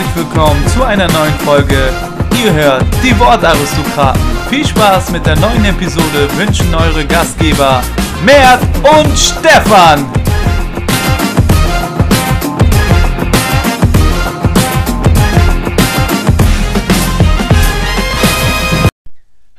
herzlich willkommen zu einer neuen Folge. Ihr hört die Wortaristokraten. Viel Spaß mit der neuen Episode wünschen eure Gastgeber Mert und Stefan.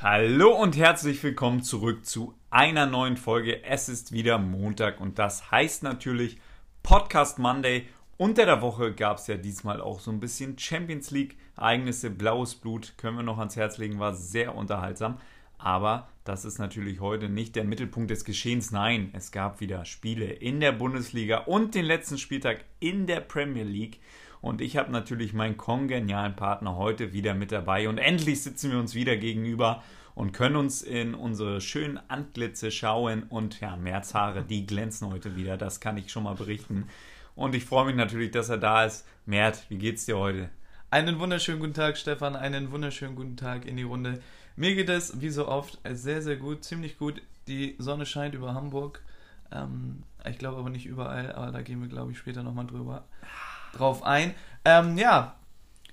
Hallo und herzlich willkommen zurück zu einer neuen Folge. Es ist wieder Montag und das heißt natürlich Podcast Monday. Unter der Woche gab es ja diesmal auch so ein bisschen Champions League Ereignisse, blaues Blut, können wir noch ans Herz legen, war sehr unterhaltsam. Aber das ist natürlich heute nicht der Mittelpunkt des Geschehens. Nein, es gab wieder Spiele in der Bundesliga und den letzten Spieltag in der Premier League. Und ich habe natürlich meinen kongenialen Partner heute wieder mit dabei. Und endlich sitzen wir uns wieder gegenüber und können uns in unsere schönen Antlitze schauen. Und ja, Märzhaare, die glänzen heute wieder. Das kann ich schon mal berichten. Und ich freue mich natürlich, dass er da ist. Mert, wie geht's dir heute? Einen wunderschönen guten Tag, Stefan. Einen wunderschönen guten Tag in die Runde. Mir geht es, wie so oft, sehr, sehr gut, ziemlich gut. Die Sonne scheint über Hamburg. Ähm, ich glaube aber nicht überall, aber da gehen wir, glaube ich, später nochmal drüber drauf ein. Ähm, ja,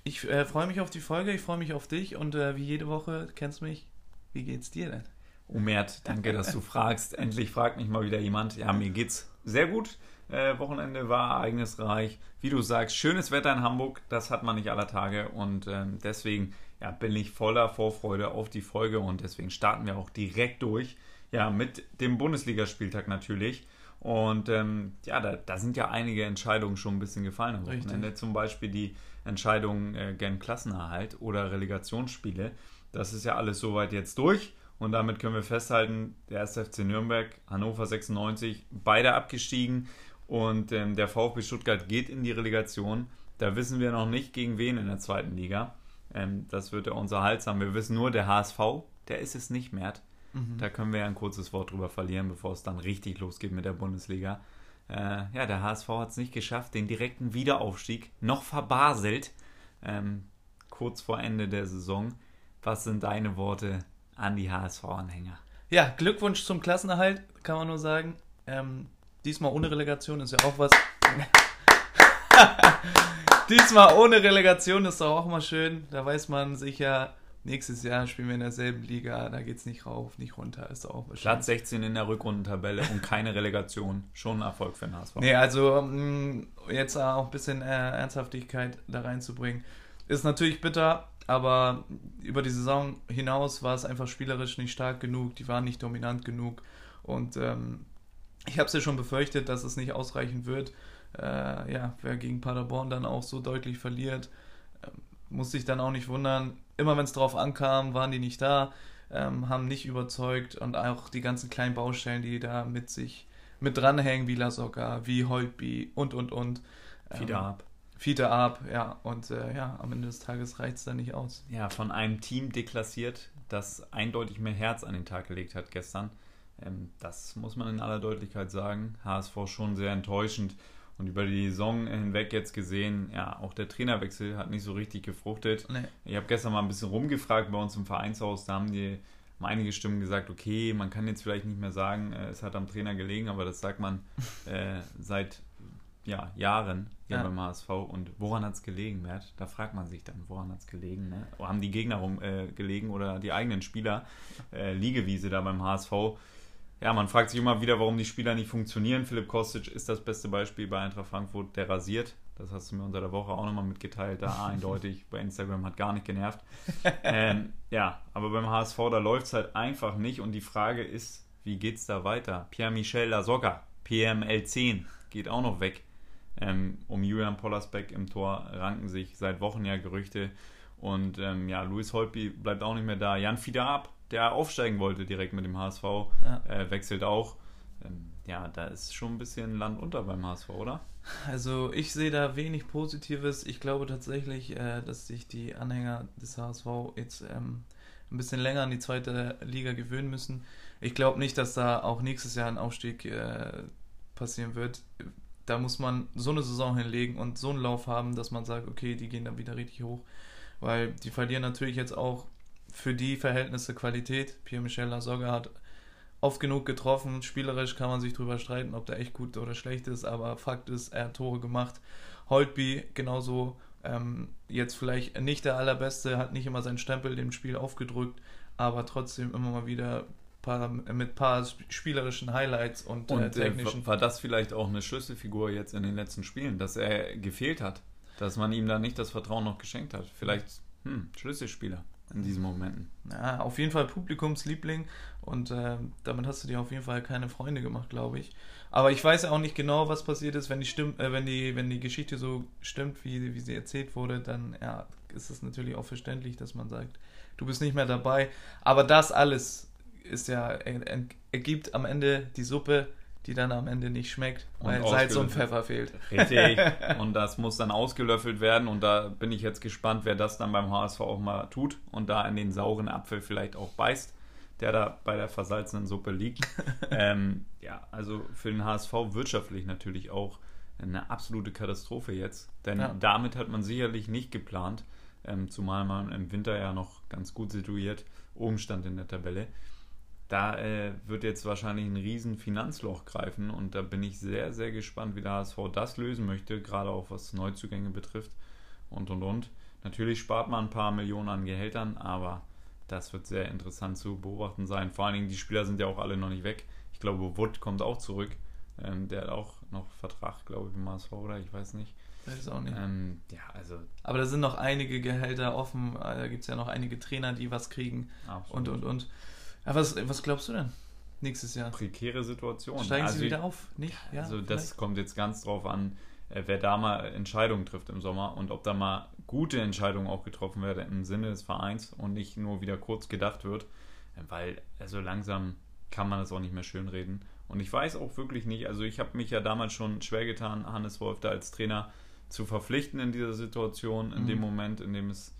ich äh, freue mich auf die Folge, ich freue mich auf dich und äh, wie jede Woche, kennst mich, wie geht's dir denn? Oh Mert, danke, dass du fragst. Endlich fragt mich mal wieder jemand. Ja, mir geht's sehr gut. Äh, Wochenende war ereignisreich. Wie du sagst, schönes Wetter in Hamburg, das hat man nicht aller Tage und ähm, deswegen ja, bin ich voller Vorfreude auf die Folge und deswegen starten wir auch direkt durch. Ja, mit dem Bundesligaspieltag natürlich. Und ähm, ja, da, da, sind ja einige Entscheidungen schon ein bisschen gefallen am Wochenende. Zum Beispiel die Entscheidung äh, gern Klassenerhalt oder Relegationsspiele. Das ist ja alles soweit jetzt durch. Und damit können wir festhalten, der SFC Nürnberg, Hannover 96, beide abgestiegen. Und ähm, der VfB Stuttgart geht in die Relegation. Da wissen wir noch nicht, gegen wen in der zweiten Liga. Ähm, das wird ja unser Hals haben. Wir wissen nur, der HSV, der ist es nicht mehr. Mhm. Da können wir ja ein kurzes Wort drüber verlieren, bevor es dann richtig losgeht mit der Bundesliga. Äh, ja, der HSV hat es nicht geschafft, den direkten Wiederaufstieg noch verbaselt, ähm, kurz vor Ende der Saison. Was sind deine Worte an die HSV-Anhänger? Ja, Glückwunsch zum Klassenerhalt, kann man nur sagen. Ähm, diesmal ohne Relegation ist ja auch was. diesmal ohne Relegation ist doch auch mal schön. Da weiß man sich ja, nächstes Jahr spielen wir in derselben Liga, da geht es nicht rauf, nicht runter, ist auch Platz 16 in der Rückrundentabelle und keine Relegation. Schon ein Erfolg für den HSV. Nee, also mm, jetzt auch ein bisschen äh, Ernsthaftigkeit da reinzubringen, ist natürlich bitter, aber über die Saison hinaus war es einfach spielerisch nicht stark genug, die waren nicht dominant genug und ähm, ich habe es ja schon befürchtet, dass es nicht ausreichen wird. Äh, ja, wer gegen Paderborn dann auch so deutlich verliert, äh, muss sich dann auch nicht wundern immer wenn es drauf ankam, waren die nicht da, ähm, haben nicht überzeugt und auch die ganzen kleinen Baustellen, die da mit sich mit dranhängen, wie Lasogga, wie Holtby und und und. Ähm, Fiete ab. Fiete ab, ja. Und äh, ja, am Ende des Tages reicht es dann nicht aus. Ja, von einem Team deklassiert, das eindeutig mehr Herz an den Tag gelegt hat gestern. Ähm, das muss man in aller Deutlichkeit sagen. HSV schon sehr enttäuschend. Und über die Saison hinweg jetzt gesehen, ja, auch der Trainerwechsel hat nicht so richtig gefruchtet. Nee. Ich habe gestern mal ein bisschen rumgefragt bei uns im Vereinshaus, da haben die haben einige Stimmen gesagt, okay, man kann jetzt vielleicht nicht mehr sagen, äh, es hat am Trainer gelegen, aber das sagt man äh, seit ja, Jahren hier ja. beim HSV. Und woran hat es gelegen, Mert? Da fragt man sich dann, woran hat es gelegen? Ne? Haben die Gegner rum, äh, gelegen oder die eigenen Spieler? Äh, Liegewiese da beim HSV ja, man fragt sich immer wieder, warum die Spieler nicht funktionieren. Philipp Kostic ist das beste Beispiel bei Eintracht Frankfurt, der rasiert. Das hast du mir unter der Woche auch nochmal mitgeteilt, da eindeutig. Bei Instagram hat gar nicht genervt. ähm, ja, aber beim HSV, da läuft es halt einfach nicht. Und die Frage ist, wie geht's da weiter? Pierre-Michel Lasogga, PML10, geht auch noch weg. Ähm, um Julian Pollersbeck im Tor ranken sich seit Wochen ja Gerüchte. Und ähm, ja, Luis Holtby bleibt auch nicht mehr da. Jan Fieder ab, der aufsteigen wollte direkt mit dem HSV, ja. äh, wechselt auch. Ähm, ja, da ist schon ein bisschen Land unter beim HSV, oder? Also ich sehe da wenig Positives. Ich glaube tatsächlich, äh, dass sich die Anhänger des HSV jetzt ähm, ein bisschen länger an die zweite Liga gewöhnen müssen. Ich glaube nicht, dass da auch nächstes Jahr ein Aufstieg äh, passieren wird. Da muss man so eine Saison hinlegen und so einen Lauf haben, dass man sagt, okay, die gehen dann wieder richtig hoch. Weil die verlieren natürlich jetzt auch für die Verhältnisse Qualität. Pierre-Michel Lasogga hat oft genug getroffen. Spielerisch kann man sich drüber streiten, ob der echt gut oder schlecht ist, aber Fakt ist, er hat Tore gemacht. Holtby genauso Ähm, jetzt vielleicht nicht der allerbeste, hat nicht immer seinen Stempel dem Spiel aufgedrückt, aber trotzdem immer mal wieder paar, mit ein paar spielerischen Highlights und, äh, und äh, technischen. war das vielleicht auch eine Schlüsselfigur jetzt in den letzten Spielen, dass er gefehlt hat? Dass man ihm da nicht das Vertrauen noch geschenkt hat? Vielleicht hm, Schlüsselspieler in diesen Momenten. Ja, auf jeden Fall Publikumsliebling und äh, damit hast du dir auf jeden Fall keine Freunde gemacht, glaube ich. Aber ich weiß auch nicht genau, was passiert ist, wenn die, Stimm äh, wenn die, wenn die Geschichte so stimmt, wie, wie sie erzählt wurde, dann ja, ist es natürlich auch verständlich, dass man sagt, du bist nicht mehr dabei. Aber das alles ist ja, ergibt am Ende die Suppe, die dann am Ende nicht schmeckt, weil Salz und Pfeffer fehlt. Richtig. und das muss dann ausgelöffelt werden und da bin ich jetzt gespannt, wer das dann beim HSV auch mal tut und da in den sauren Apfel vielleicht auch beißt, der da bei der versalzenen Suppe liegt. ähm, ja, also für den HSV wirtschaftlich natürlich auch eine absolute Katastrophe jetzt, denn ja. damit hat man sicherlich nicht geplant, ähm, zumal man im Winter ja noch ganz gut situiert oben stand in der Tabelle da äh, wird jetzt wahrscheinlich ein riesen Finanzloch greifen und da bin ich sehr, sehr gespannt, wie der HSV das lösen möchte, gerade auch was Neuzugänge betrifft und und und. Natürlich spart man ein paar Millionen an Gehältern, aber das wird sehr interessant zu beobachten sein. Vor allen Dingen, die Spieler sind ja auch alle noch nicht weg. Ich glaube, Wood kommt auch zurück. Ähm, der hat auch noch Vertrag, glaube ich, im HSV, oder? Ich weiß nicht. Weiß auch nicht. Ähm, ja, also. Aber da sind noch einige Gehälter offen. Da gibt es ja noch einige Trainer, die was kriegen. Absolut. Und, und, und. Aber was, was glaubst du denn nächstes Jahr? Prekäre Situation. Steigen also sie wieder auf? Nicht? Ja, also vielleicht? das kommt jetzt ganz drauf an, äh, wer da mal Entscheidungen trifft im Sommer und ob da mal gute Entscheidungen auch getroffen werden im Sinne des Vereins und nicht nur wieder kurz gedacht wird, äh, weil also langsam kann man das auch nicht mehr schönreden. Und ich weiß auch wirklich nicht, also ich habe mich ja damals schon schwer getan, Hannes Wolf da als Trainer zu verpflichten in dieser Situation, in mhm. dem Moment, in dem es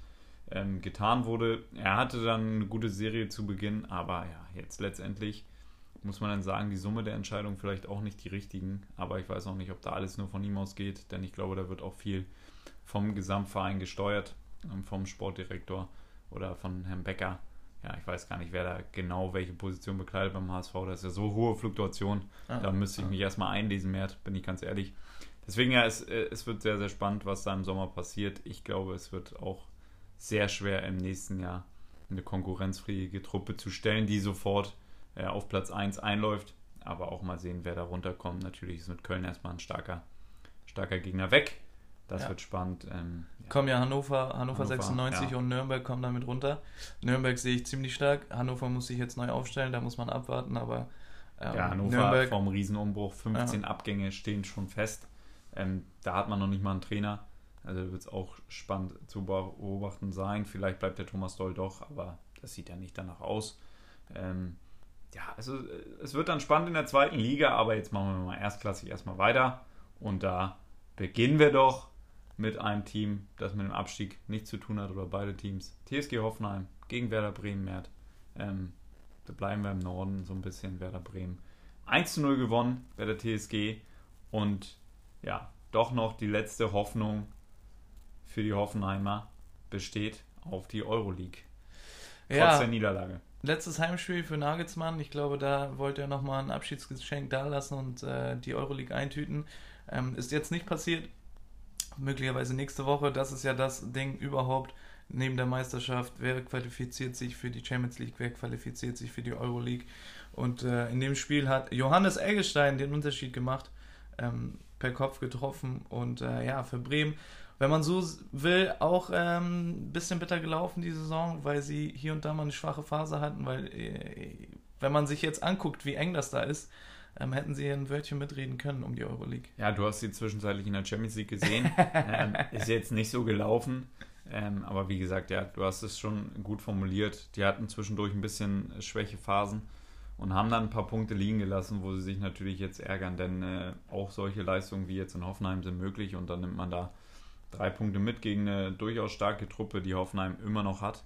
ähm, getan wurde. Er hatte dann eine gute Serie zu Beginn, aber ja, jetzt letztendlich muss man dann sagen, die Summe der Entscheidungen vielleicht auch nicht die richtigen. Aber ich weiß auch nicht, ob da alles nur von ihm ausgeht, denn ich glaube, da wird auch viel vom Gesamtverein gesteuert, ähm, vom Sportdirektor oder von Herrn Becker. Ja, ich weiß gar nicht, wer da genau welche Position bekleidet beim HSV. Das ist ja so hohe Fluktuation. Ah, da müsste ich ah. mich erstmal einlesen, mehr, bin ich ganz ehrlich. Deswegen ja, es, äh, es wird sehr, sehr spannend, was da im Sommer passiert. Ich glaube, es wird auch sehr schwer im nächsten Jahr eine konkurrenzfähige Truppe zu stellen, die sofort äh, auf Platz 1 einläuft. Aber auch mal sehen, wer da runterkommt. Natürlich ist mit Köln erstmal ein starker, starker Gegner weg. Das ja. wird spannend. Ähm, ja. Kommen ja Hannover, Hannover, Hannover 96 ja. und Nürnberg kommen damit runter. Nürnberg sehe ich ziemlich stark. Hannover muss sich jetzt neu aufstellen, da muss man abwarten, aber ähm, ja, Hannover Nürnberg, vom Riesenumbruch, 15 Abgänge stehen schon fest. Ähm, da hat man noch nicht mal einen Trainer. Also wird es auch spannend zu beobachten sein. Vielleicht bleibt der Thomas Doll doch, aber das sieht ja nicht danach aus. Ähm, ja, also äh, es wird dann spannend in der zweiten Liga, aber jetzt machen wir mal erstklassig erstmal weiter. Und da beginnen wir doch mit einem Team, das mit dem Abstieg nichts zu tun hat, oder beide Teams. TSG Hoffenheim gegen Werder Bremen, Mert. Ähm, da bleiben wir im Norden so ein bisschen, Werder Bremen. 1 zu 0 gewonnen bei der TSG und ja, doch noch die letzte Hoffnung für die Hoffenheimer besteht auf die Euroleague. Trotz ja, der Niederlage. Letztes Heimspiel für Nagelsmann. Ich glaube, da wollte er nochmal ein Abschiedsgeschenk dalassen und äh, die Euroleague eintüten. Ähm, ist jetzt nicht passiert. Möglicherweise nächste Woche. Das ist ja das Ding überhaupt. Neben der Meisterschaft, wer qualifiziert sich für die Champions League, wer qualifiziert sich für die Euroleague. Und äh, in dem Spiel hat Johannes Eggestein den Unterschied gemacht, ähm, per Kopf getroffen. Und äh, ja, für Bremen wenn man so will, auch ein ähm, bisschen bitter gelaufen die Saison, weil sie hier und da mal eine schwache Phase hatten, weil äh, wenn man sich jetzt anguckt, wie eng das da ist, ähm, hätten sie ein Wörtchen mitreden können um die Euroleague. Ja, du hast sie zwischenzeitlich in der Champions League gesehen. ähm, ist jetzt nicht so gelaufen. Ähm, aber wie gesagt, ja, du hast es schon gut formuliert. Die hatten zwischendurch ein bisschen Schwächephasen und haben dann ein paar Punkte liegen gelassen, wo sie sich natürlich jetzt ärgern, denn äh, auch solche Leistungen wie jetzt in Hoffenheim sind möglich und dann nimmt man da drei Punkte mit gegen eine durchaus starke Truppe, die Hoffenheim immer noch hat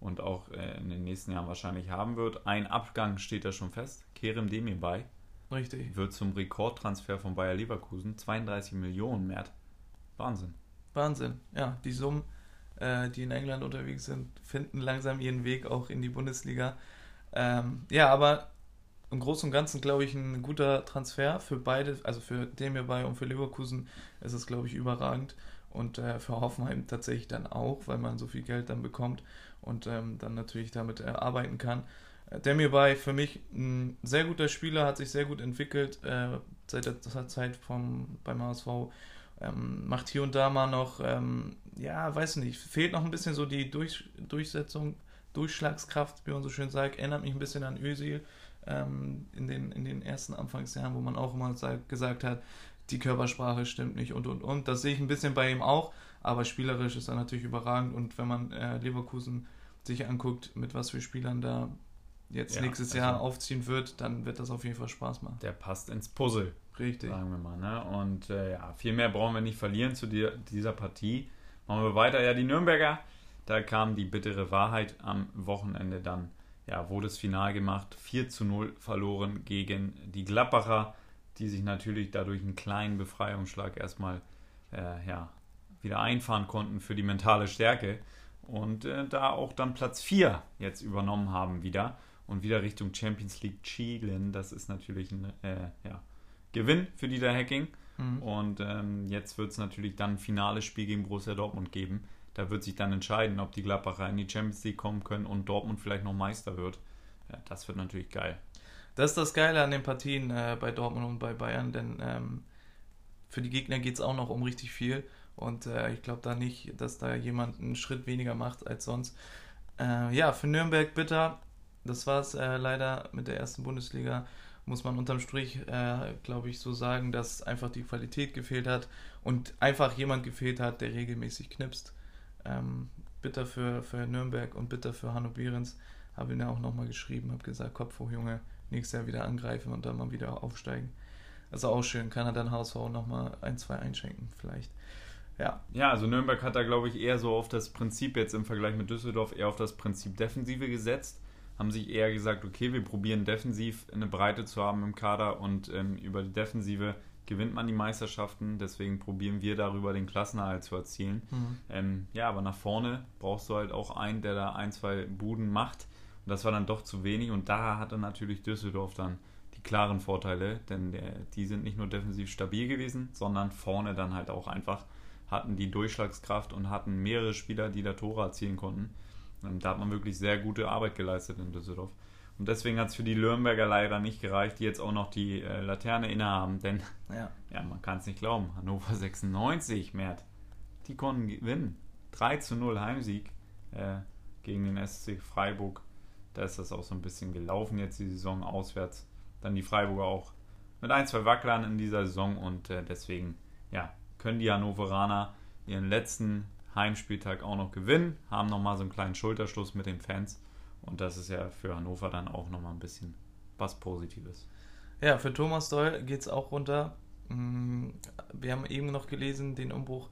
und auch äh, in den nächsten Jahren wahrscheinlich haben wird. Ein Abgang steht da schon fest. Kerem Demirbay Richtig. wird zum Rekordtransfer von Bayer Leverkusen 32 Millionen mehr. Wahnsinn. Wahnsinn. Ja, die Summen, äh, die in England unterwegs sind, finden langsam ihren Weg auch in die Bundesliga. Ähm, ja, aber im Großen und Ganzen, glaube ich, ein guter Transfer für beide, also für Demirbay und für Leverkusen ist es, glaube ich, überragend. Und äh, für Hoffenheim tatsächlich dann auch, weil man so viel Geld dann bekommt und ähm, dann natürlich damit äh, arbeiten kann. Äh, Demir Bay für mich ein sehr guter Spieler, hat sich sehr gut entwickelt äh, seit der Zeit vom, beim HSV. Ähm, macht hier und da mal noch, ähm, ja, weiß nicht, fehlt noch ein bisschen so die Durch, Durchsetzung, Durchschlagskraft, wie man so schön sagt. Erinnert mich ein bisschen an Özil ähm, in, den, in den ersten Anfangsjahren, wo man auch immer gesagt hat, die Körpersprache stimmt nicht und und und. Das sehe ich ein bisschen bei ihm auch, aber spielerisch ist er natürlich überragend und wenn man äh, Leverkusen sich anguckt, mit was für Spielern da jetzt ja, nächstes also Jahr aufziehen wird, dann wird das auf jeden Fall Spaß machen. Der passt ins Puzzle. Richtig. Sagen wir mal. Ne? Und äh, ja, viel mehr brauchen wir nicht verlieren zu dir, dieser Partie. Machen wir weiter. Ja, die Nürnberger, da kam die bittere Wahrheit am Wochenende dann. Ja, wurde es final gemacht. 4 zu 0 verloren gegen die Gladbacher die sich natürlich dadurch einen kleinen Befreiungsschlag erstmal äh, ja, wieder einfahren konnten für die mentale Stärke und äh, da auch dann Platz 4 jetzt übernommen haben wieder und wieder Richtung Champions League Chilen. Das ist natürlich ein äh, ja, Gewinn für Dieter Hacking. Mhm. Und ähm, jetzt wird es natürlich dann ein finales Spiel gegen Borussia Dortmund geben. Da wird sich dann entscheiden, ob die Gladbacher in die Champions League kommen können und Dortmund vielleicht noch Meister wird. Ja, das wird natürlich geil. Das ist das Geile an den Partien äh, bei Dortmund und bei Bayern, denn ähm, für die Gegner geht es auch noch um richtig viel. Und äh, ich glaube da nicht, dass da jemand einen Schritt weniger macht als sonst. Äh, ja, für Nürnberg bitter. Das war es äh, leider mit der ersten Bundesliga. Muss man unterm Strich, äh, glaube ich, so sagen, dass einfach die Qualität gefehlt hat und einfach jemand gefehlt hat, der regelmäßig knipst. Ähm, bitter für, für Nürnberg und bitter für Hanno Behrens. Habe ihn ja auch nochmal geschrieben, habe gesagt, Kopf hoch, Junge, nächstes Jahr wieder angreifen und dann mal wieder aufsteigen. Also auch schön, kann er dann HSV nochmal ein, zwei einschenken, vielleicht. Ja. Ja, also Nürnberg hat da, glaube ich, eher so auf das Prinzip jetzt im Vergleich mit Düsseldorf eher auf das Prinzip Defensive gesetzt. Haben sich eher gesagt, okay, wir probieren defensiv eine Breite zu haben im Kader und ähm, über die Defensive gewinnt man die Meisterschaften. Deswegen probieren wir darüber den Klassenerhalt zu erzielen. Mhm. Ähm, ja, aber nach vorne brauchst du halt auch einen, der da ein, zwei Buden macht. Und das war dann doch zu wenig und da hatte natürlich Düsseldorf dann die klaren Vorteile, denn der, die sind nicht nur defensiv stabil gewesen, sondern vorne dann halt auch einfach hatten die Durchschlagskraft und hatten mehrere Spieler, die da Tore erzielen konnten. Und da hat man wirklich sehr gute Arbeit geleistet in Düsseldorf. Und deswegen hat es für die Nürnberger leider nicht gereicht, die jetzt auch noch die äh, Laterne innehaben. Denn, ja, ja man kann es nicht glauben, Hannover 96, Mert, die konnten gewinnen. 3 zu 0 Heimsieg äh, gegen den SC Freiburg. Da ist das auch so ein bisschen gelaufen jetzt die Saison auswärts. Dann die Freiburger auch mit ein, zwei Wacklern in dieser Saison und äh, deswegen ja, können die Hannoveraner ihren letzten Heimspieltag auch noch gewinnen, haben nochmal so einen kleinen Schulterschluss mit den Fans und das ist ja für Hannover dann auch nochmal ein bisschen was Positives. Ja, für Thomas Doll geht es auch runter. Mm, wir haben eben noch gelesen, den Umbruch,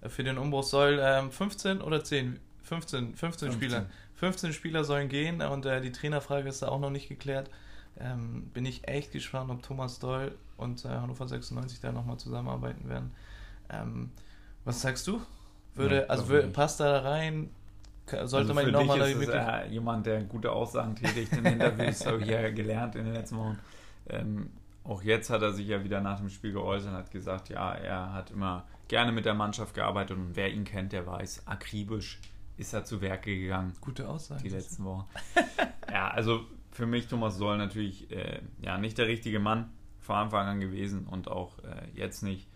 äh, für den Umbruch soll 15 ähm, oder 10, 15, 15, 15. Spieler 15 Spieler sollen gehen und äh, die Trainerfrage ist da auch noch nicht geklärt. Ähm, bin ich echt gespannt, ob Thomas Doll und äh, Hannover 96 da nochmal zusammenarbeiten werden. Ähm, was sagst du? Würde, ja, also würde, passt da rein? Sollte also man ihn nochmal da wirklich. Äh, jemand, der gute Aussagen tätigt in Interviews, habe ich ja gelernt in den letzten Wochen. Ähm, auch jetzt hat er sich ja wieder nach dem Spiel geäußert und hat gesagt, ja, er hat immer gerne mit der Mannschaft gearbeitet und wer ihn kennt, der weiß, akribisch ist er zu Werke gegangen. Gute Aussage. Die letzten Wochen. ja, also für mich Thomas Soll natürlich äh, ja, nicht der richtige Mann vor Anfang an gewesen und auch äh, jetzt nicht.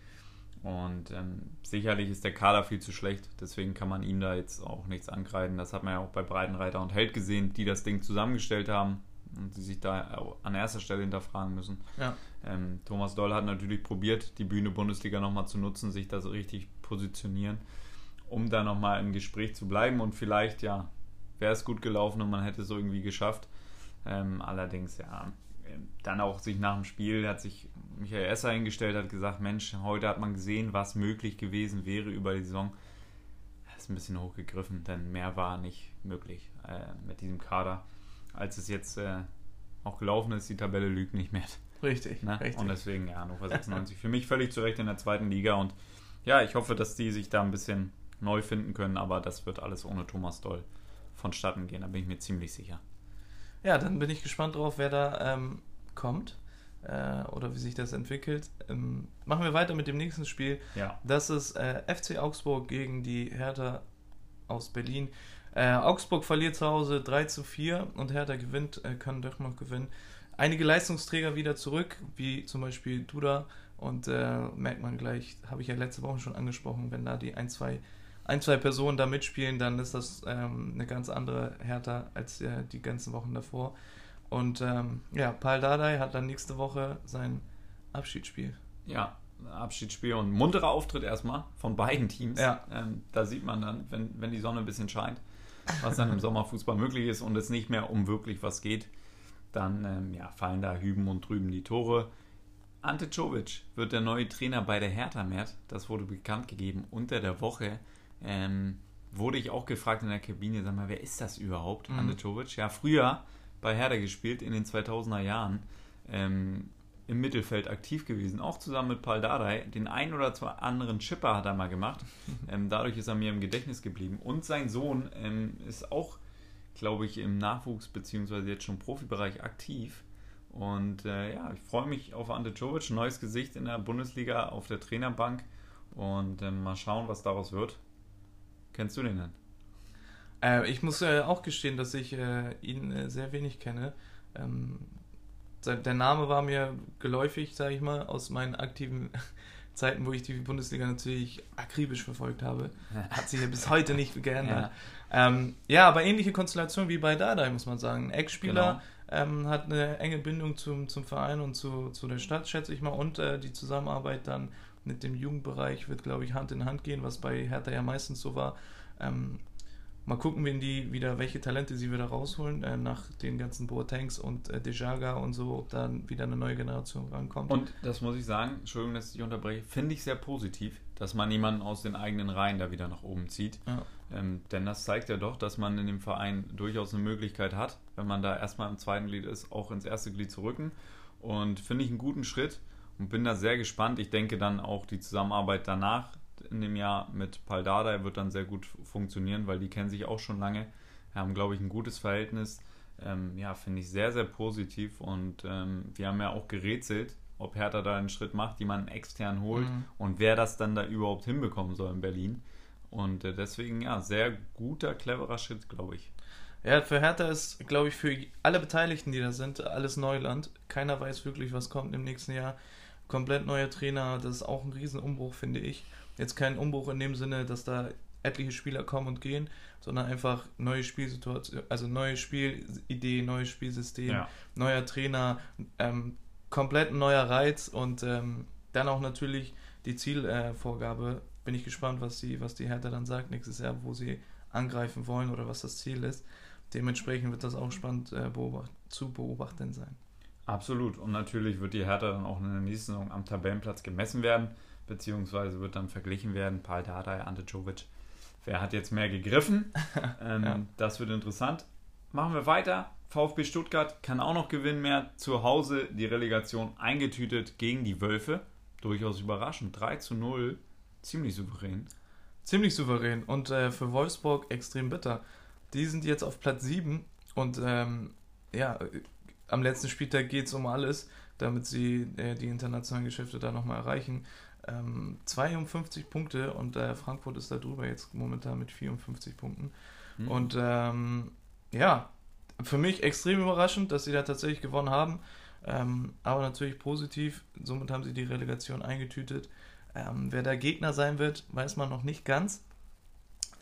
Und ähm, sicherlich ist der Kader viel zu schlecht, deswegen kann man ihm da jetzt auch nichts ankreiden. Das hat man ja auch bei Breitenreiter und Held gesehen, die das Ding zusammengestellt haben und die sich da an erster Stelle hinterfragen müssen. Ja. Ähm, Thomas Doll hat natürlich probiert, die Bühne Bundesliga nochmal zu nutzen, sich da so richtig positionieren um da nochmal im Gespräch zu bleiben und vielleicht, ja, wäre es gut gelaufen und man hätte es irgendwie geschafft. Ähm, allerdings, ja, dann auch sich nach dem Spiel hat sich Michael Esser hingestellt, hat gesagt, Mensch, heute hat man gesehen, was möglich gewesen wäre über die Saison. Das ist ein bisschen hochgegriffen, denn mehr war nicht möglich äh, mit diesem Kader. Als es jetzt äh, auch gelaufen ist, die Tabelle lügt nicht mehr. Richtig, ne? richtig. Und deswegen, ja, Hannover 96 für mich völlig zu Recht in der zweiten Liga und ja, ich hoffe, dass die sich da ein bisschen neu finden können, aber das wird alles ohne Thomas Doll vonstatten gehen, da bin ich mir ziemlich sicher. Ja, dann bin ich gespannt drauf, wer da ähm, kommt. äh, oder wie sich das entwickelt. Ähm, machen wir weiter mit dem nächsten Spiel. Ja. Das ist äh, FC Augsburg gegen die Hertha aus Berlin. Äh, Augsburg verliert zu Hause 3 zu 4 und Hertha gewinnt, äh, kann doch noch gewinnen. Einige Leistungsträger wieder zurück, wie zum Beispiel Duda. Und äh, merkt man gleich, habe ich ja letzte Woche schon angesprochen, wenn da die ein, zwei, ein, zwei Personen da mitspielen, dann ist das ähm, eine ganz andere Hertha als äh, die ganzen Wochen davor. Und ähm, ja, Paul Dardai hat dann nächste Woche sein Abschiedsspiel. Ja, Abschiedsspiel und munterer Auftritt erstmal von beiden Teams. Ja. Ähm, da sieht man dann, wenn, wenn die Sonne ein bisschen scheint, was dann im Sommerfußball möglich ist und es nicht mehr um wirklich was geht, dann ähm, ja, fallen da hüben und drüben die Tore. Ante Czovic wird der neue Trainer bei der Hertha Mert. Das wurde bekannt gegeben unter der Woche. Ähm, wurde ich auch gefragt in der Kabine, sag mal, wer ist das überhaupt? Mhm. Ante. Ja, früher bei Hertha gespielt in den 2000er Jahren. Ähm, im Mittelfeld aktiv gewesen, auch zusammen mit Paul Dardai. Den einen oder zwei anderen Chipper hat er mal gemacht. Ähm, dadurch ist er mir im Gedächtnis geblieben. Und sein Sohn ähm, ist auch, glaube ich, im Nachwuchs- bzw. jetzt schon Profibereich aktiv. Und äh, ja, ich freue mich auf Ante Czovic, neues Gesicht in der Bundesliga auf der Trainerbank. Und ähm, mal schauen, was daraus wird. Kennst du den denn? Äh, ich muss äh, auch gestehen, dass ich äh, ihn äh, sehr wenig kenne. Ähm, der Name war mir geläufig, sage ich mal, aus meinen aktiven Zeiten, wo ich die Bundesliga natürlich akribisch verfolgt habe. Hat sich ja bis heute nicht geändert. Ja, ähm, ja aber ähnliche Konstellation wie bei Dardai, muss man sagen. Ein Ex-Spieler ähm, hat eine enge Bindung zum, zum Verein und zu, zu der Stadt, schätze ich mal. Und äh, die Zusammenarbeit dann mit dem Jugendbereich wird, glaube ich, Hand in Hand gehen, was bei Hertha ja meistens so war. Ähm, mal gucken, wenn die wieder, welche Talente sie wieder rausholen, äh, nach den ganzen Boatengs und äh, Dejaga und so, ob dann wieder eine neue Generation rankommt. Und das muss ich sagen, Entschuldigung, dass ich dich unterbreche, finde ich sehr positiv, dass man jemanden aus den eigenen Reihen da wieder nach oben zieht. Ja. Ähm, denn das zeigt ja doch, dass man in dem Verein durchaus eine Möglichkeit hat, wenn man da erstmal im zweiten Glied ist, auch ins erste Glied zu rücken. Und finde ich einen guten Schritt und bin da sehr gespannt. Ich denke dann auch die Zusammenarbeit danach in dem Jahr mit Paul Dardai wird dann sehr gut funktionieren, weil die kennen sich auch schon lange, haben, glaube ich, ein gutes Verhältnis. Ähm, ja, finde ich sehr, sehr positiv und ähm, wir haben ja auch gerätselt, ob Hertha da einen Schritt macht, jemanden extern holt Mhm. und wer das dann da überhaupt hinbekommen soll in Berlin. Und äh, deswegen, ja, sehr guter, cleverer Schritt, glaube ich. Ja, für Hertha ist, glaube ich, für alle Beteiligten, die da sind, alles Neuland. Keiner weiß wirklich, was kommt im nächsten Jahr. Komplett neuer Trainer, das ist auch ein Riesenumbruch, finde ich. Jetzt kein Umbruch in dem Sinne, dass da etliche Spieler kommen und gehen, sondern einfach neue Spielsituation, also neue Spielidee, neues Spielsystem, neuer Trainer, ähm, komplett ein neuer Reiz und ähm, dann auch natürlich die Zielvorgabe. Bin ich gespannt, was die, was die Hertha dann sagt nächstes Jahr, wo sie angreifen wollen oder was das Ziel ist. Dementsprechend wird das auch spannend äh, beobacht, zu beobachten sein. Absolut. Und natürlich wird die Hertha dann auch in der nächsten Saison am Tabellenplatz gemessen werden, beziehungsweise wird dann verglichen werden, Paul Dardai, Ante Czovic. Wer hat jetzt mehr gegriffen? ähm, Ja. Das wird interessant. Machen wir weiter. VfB Stuttgart kann auch noch gewinnen mehr. Zu Hause die Relegation eingetütet gegen die Wölfe. Durchaus überraschend. 3 zu 0. Ziemlich souverän. Ziemlich souverän und äh, für Wolfsburg extrem bitter. Die sind jetzt auf Platz 7 und ähm, ja, am letzten Spieltag geht es um alles, damit sie äh, die internationalen Geschäfte da nochmal erreichen. Ähm, 52 Punkte und äh, Frankfurt ist da drüber jetzt momentan mit 54 Punkten. Hm. Und ähm, ja, für mich extrem überraschend, dass sie da tatsächlich gewonnen haben. Ähm, aber natürlich positiv. Somit haben sie die Relegation eingetütet. Ähm, wer der Gegner sein wird, weiß man noch nicht ganz.